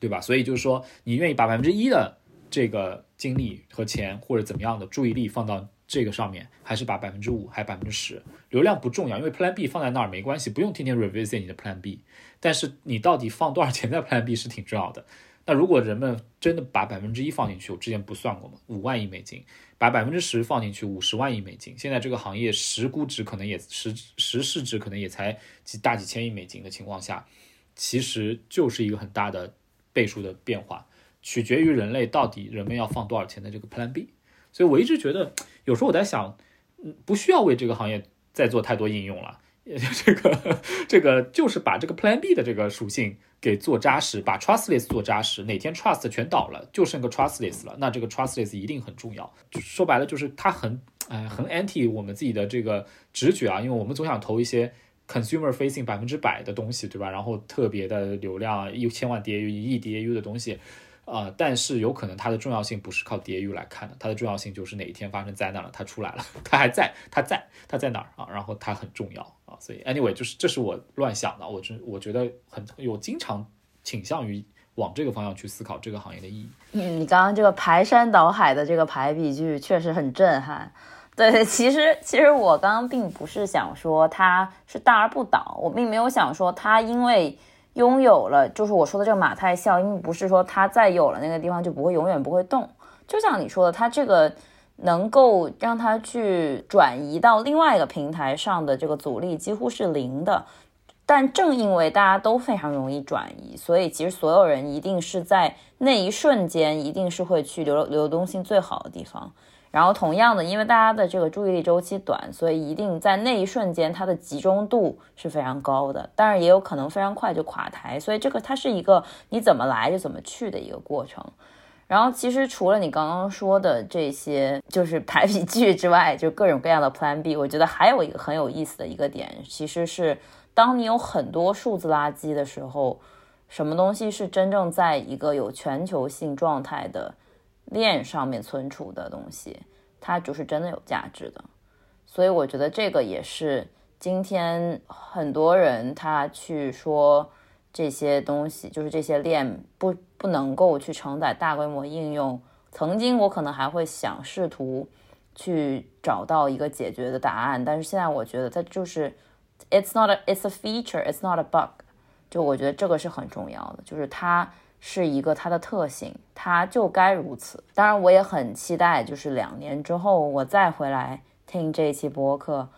[SPEAKER 2] 对吧？所以就是说，你愿意把百分之一的这个精力和钱或者怎么样的注意力放到这个上面，还是把百分之五，还百分之十？流量不重要，因为 Plan B 放在那儿没关系，不用天天 revisit 你的 Plan B。但是你到底放多少钱在 Plan B 是挺重要的。那如果人们真的把百分之一放进去，我之前不算过嘛，五万亿美金，把百分之十放进去，五十万亿美金。现在这个行业实估值可能也实实市值可能也才几大几千亿美金的情况下，其实就是一个很大的倍数的变化，取决于人类到底人们要放多少钱的这个 Plan B。所以我一直觉得，有时候我在想，嗯，不需要为这个行业再做太多应用了，这个这个就是把这个 Plan B 的这个属性。给做扎实，把 trustless 做扎实，哪天 trust 全倒了，就剩个 trustless 了，那这个 trustless 一定很重要。说白了就是它很，哎，很 anti 我们自己的这个直觉啊，因为我们总想投一些 consumer facing 百分之百的东西，对吧？然后特别的流量，一千万 DAU、一亿 DAU 的东西。啊，但是有可能它的重要性不是靠 da 来看的，它的重要性就是哪一天发生灾难了，它出来了，它还在，它在，它在哪儿啊？然后它很重要啊，所以 anyway 就是这是我乱想的，我真我觉得很有经常倾向于往这个方向去思考这个行业的意义。
[SPEAKER 1] 嗯，你刚刚这个排山倒海的这个排比句确实很震撼。对，其实其实我刚刚并不是想说它是大而不倒，我并没有想说它因为。拥有了，就是我说的这个马太效应，不是说它再有了那个地方就不会永远不会动。就像你说的，它这个能够让它去转移到另外一个平台上的这个阻力几乎是零的。但正因为大家都非常容易转移，所以其实所有人一定是在那一瞬间，一定是会去流流动性最好的地方。然后同样的，因为大家的这个注意力周期短，所以一定在那一瞬间，它的集中度是非常高的。当然，也有可能非常快就垮台。所以这个它是一个你怎么来就怎么去的一个过程。然后其实除了你刚刚说的这些，就是排比句之外，就各种各样的 Plan B，我觉得还有一个很有意思的一个点，其实是当你有很多数字垃圾的时候，什么东西是真正在一个有全球性状态的？链上面存储的东西，它就是真的有价值的，所以我觉得这个也是今天很多人他去说这些东西，就是这些链不不能够去承载大规模应用。曾经我可能还会想试图去找到一个解决的答案，但是现在我觉得它就是 it's not a it's a feature, it's not a bug。就我觉得这个是很重要的，就是它。是一个它的特性，它就该如此。当然，我也很期待，就是两年之后我再回来听这一期播客，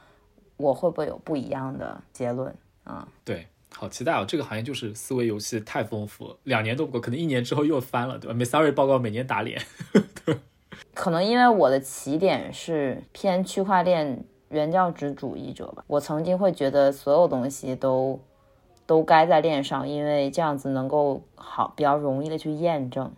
[SPEAKER 1] 我会不会有不一样的结论啊？
[SPEAKER 2] 对，好期待哦！这个行业就是思维游戏太丰富，两年都不够，可能一年之后又翻了，对吧？Sorry，报告每年打脸。
[SPEAKER 1] 可能因为我的起点是偏区块链原教旨主义者吧，我曾经会觉得所有东西都。都该在链上，因为这样子能够好比较容易的去验证。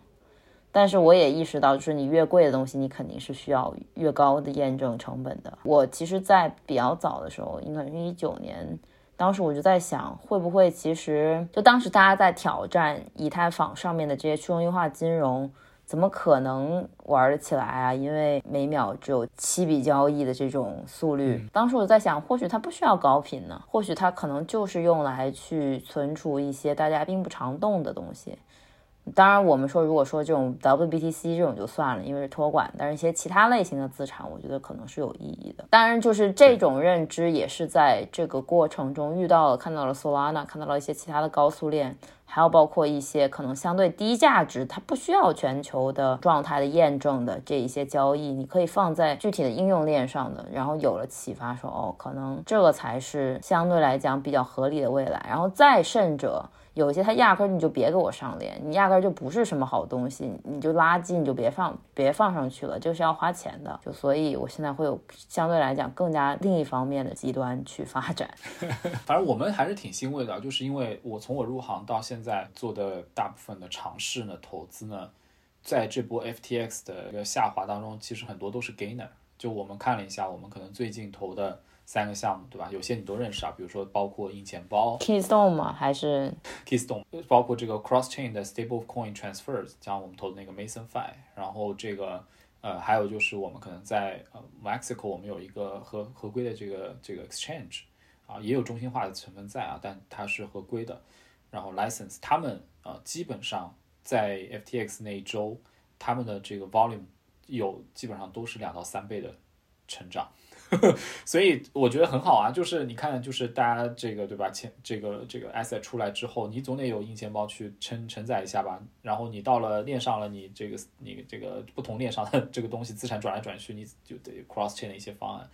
[SPEAKER 1] 但是我也意识到，就是你越贵的东西，你肯定是需要越高的验证成本的。我其实，在比较早的时候，应该是一九年当时我就在想，会不会其实就当时大家在挑战以太坊上面的这些去中心化金融，怎么可能玩得起来啊？因为每秒只有七笔交易的这种速率。当时我在想，或许它不需要高频呢，或许它可能就是用来去存储一些大家并不常动的东西。当然，我们说，如果说这种 WBTC 这种就算了，因为是托管，但是一些其他类型的资产，我觉得可能是有意义的。当然，就是这种认知也是在这个过程中遇到了，看到了 Solana，看到了一些其他的高速链，还有包括一些可能相对低价值，它不需要全球的状态的验证的这一些交易，你可以放在具体的应用链上的，然后有了启发，说哦，可能这个才是相对来讲比较合理的未来。然后再甚者。有些它压根儿你就别给我上链，你压根儿就不是什么好东西，你就垃圾，你就别放别放上去了，这是要花钱的。就所以，我现在会有相对来讲更加另一方面的极端去发展。
[SPEAKER 2] 反正我们还是挺欣慰的，就是因为我从我入行到现在做的大部分的尝试呢，投资呢，在这波 FTX 的一个下滑当中，其实很多都是 gainer。就我们看了一下，我们可能最近投的。三个项目对吧？有些你都认识啊，比如说包括硬钱包
[SPEAKER 1] ，Keystone 吗？还是
[SPEAKER 2] Keystone？包括这个 Cross Chain 的 Stable Coin Transfers，像我们投的那个 Mason Fi，然后这个呃，还有就是我们可能在呃 Mexico，我们有一个合合规的这个这个 Exchange，啊，也有中心化的成分在啊，但它是合规的，然后 License，他们呃基本上在 FTX 那一周，他们的这个 Volume 有基本上都是两到三倍的成长。所以我觉得很好啊，就是你看，就是大家这个对吧？钱这个这个 asset 出来之后，你总得有硬钱包去承承载一下吧。然后你到了链上了，你这个你这个不同链上的 这个东西资产转来转去，你就得 cross chain 的一些方案。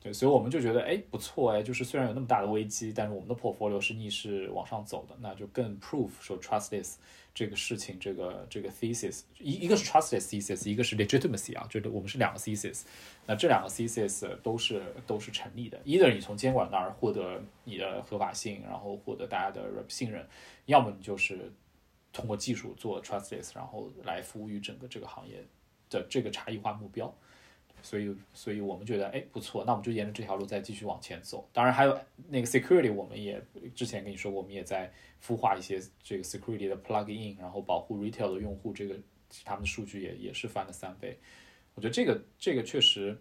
[SPEAKER 2] 对，所以我们就觉得哎不错哎，就是虽然有那么大的危机，但是我们的 portfolio 是逆势往上走的，那就更 proof 说 trust this 这个事情，这个这个 thesis 一一个是 trustless thesis，一个是 legitimacy 啊，就是我们是两个 thesis，那这两个 thesis 都是都是成立的。either 你从监管那儿获得你的合法性，然后获得大家的信任，要么你就是通过技术做 trustless，然后来服务于整个这个行业的这个差异化目标。所以，所以我们觉得，哎，不错，那我们就沿着这条路再继续往前走。当然，还有那个 security，我们也之前跟你说，我们也在孵化一些这个 security 的 plug in，然后保护 retail 的用户，这个他们的数据也也是翻了三倍。我觉得这个这个确实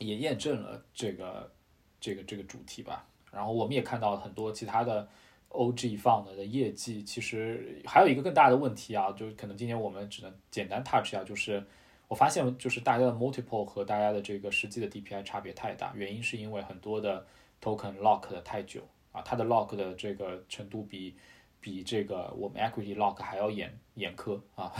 [SPEAKER 2] 也验证了这个这个这个主题吧。然后我们也看到很多其他的 OG 放的的业绩，其实还有一个更大的问题啊，就可能今天我们只能简单 touch 一下，就是。我发现就是大家的 multiple 和大家的这个实际的 DPI 差别太大，原因是因为很多的 token lock 的太久啊，它的 lock 的这个程度比比这个我们 equity lock 还要严严苛啊，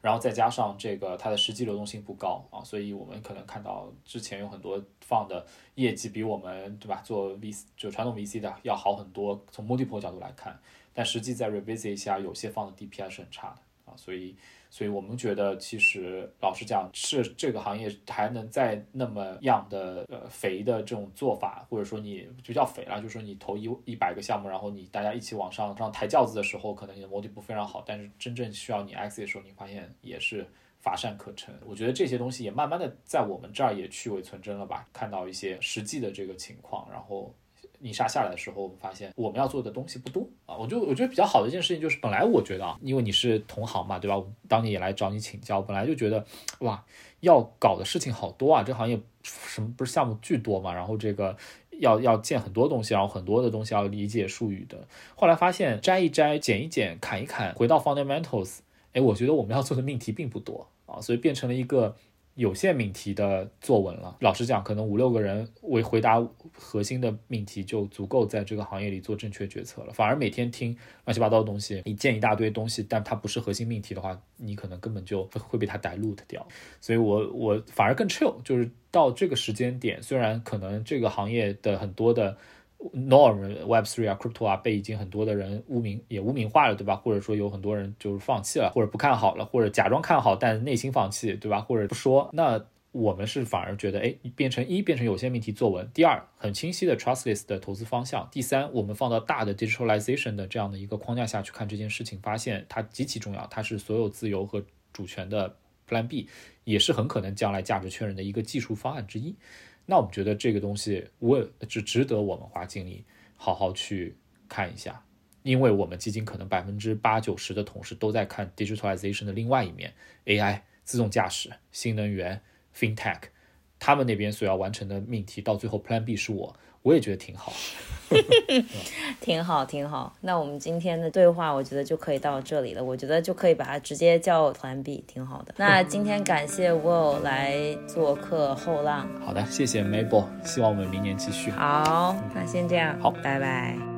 [SPEAKER 2] 然后再加上这个它的实际流动性不高啊，所以我们可能看到之前有很多放的业绩比我们对吧做 VC 就传统 VC 的要好很多，从 multiple 角度来看，但实际在 revisit 一下，有些放的 DPI 是很差的啊，所以。所以我们觉得，其实老实讲，是这个行业还能再那么样的呃肥的这种做法，或者说你就叫肥了，就是说你投一一百个项目，然后你大家一起往上上抬轿子的时候，可能你的模底不非常好，但是真正需要你 exit 的时候，你发现也是乏善可陈。我觉得这些东西也慢慢的在我们这儿也去伪存真了吧，看到一些实际的这个情况，然后。泥沙下来的时候，我们发现我们要做的东西不多啊。我就我觉得比较好的一件事情就是，本来我觉得啊，因为你是同行嘛，对吧？当年也来找你请教，本来就觉得哇，要搞的事情好多啊。这行业什么不是项目巨多嘛？然后这个要要建很多东西，然后很多的东西要理解术语的。后来发现摘一摘、剪一剪、砍一砍，回到 fundamentals，哎，我觉得我们要做的命题并不多啊，所以变成了一个。有限命题的作文了，老实讲，可能五六个人为回答核心的命题就足够在这个行业里做正确决策了。反而每天听乱七八糟的东西，你见一大堆东西，但它不是核心命题的话，你可能根本就会被它 dilute 掉。所以我我反而更 chill，就是到这个时间点，虽然可能这个行业的很多的。Norm Web Three 啊，Crypto 啊，被已经很多的人污名也污名化了，对吧？或者说有很多人就是放弃了，或者不看好了，或者假装看好但内心放弃，对吧？或者不说，那我们是反而觉得，哎，变成一变成有限命题作文，第二很清晰的 Trustless 的投资方向，第三我们放到大的 Digitalization 的这样的一个框架下去看这件事情，发现它极其重要，它是所有自由和主权的 Plan B，也是很可能将来价值确认的一个技术方案之一。那我们觉得这个东西，我值值得我们花精力好好去看一下，因为我们基金可能百分之八九十的同事都在看 digitalization 的另外一面，AI、自动驾驶、新能源、FinTech，他们那边所要完成的命题，到最后 Plan B 是我，我也觉得挺好。
[SPEAKER 1] 挺好，挺好。那我们今天的对话，我觉得就可以到这里了。我觉得就可以把它直接叫团 B，挺好的。那今天感谢 Will 来做客后浪。
[SPEAKER 2] 好的，谢谢 Mabel，希望我们明年继续。
[SPEAKER 1] 好，那先这样。
[SPEAKER 2] 好
[SPEAKER 1] 拜拜。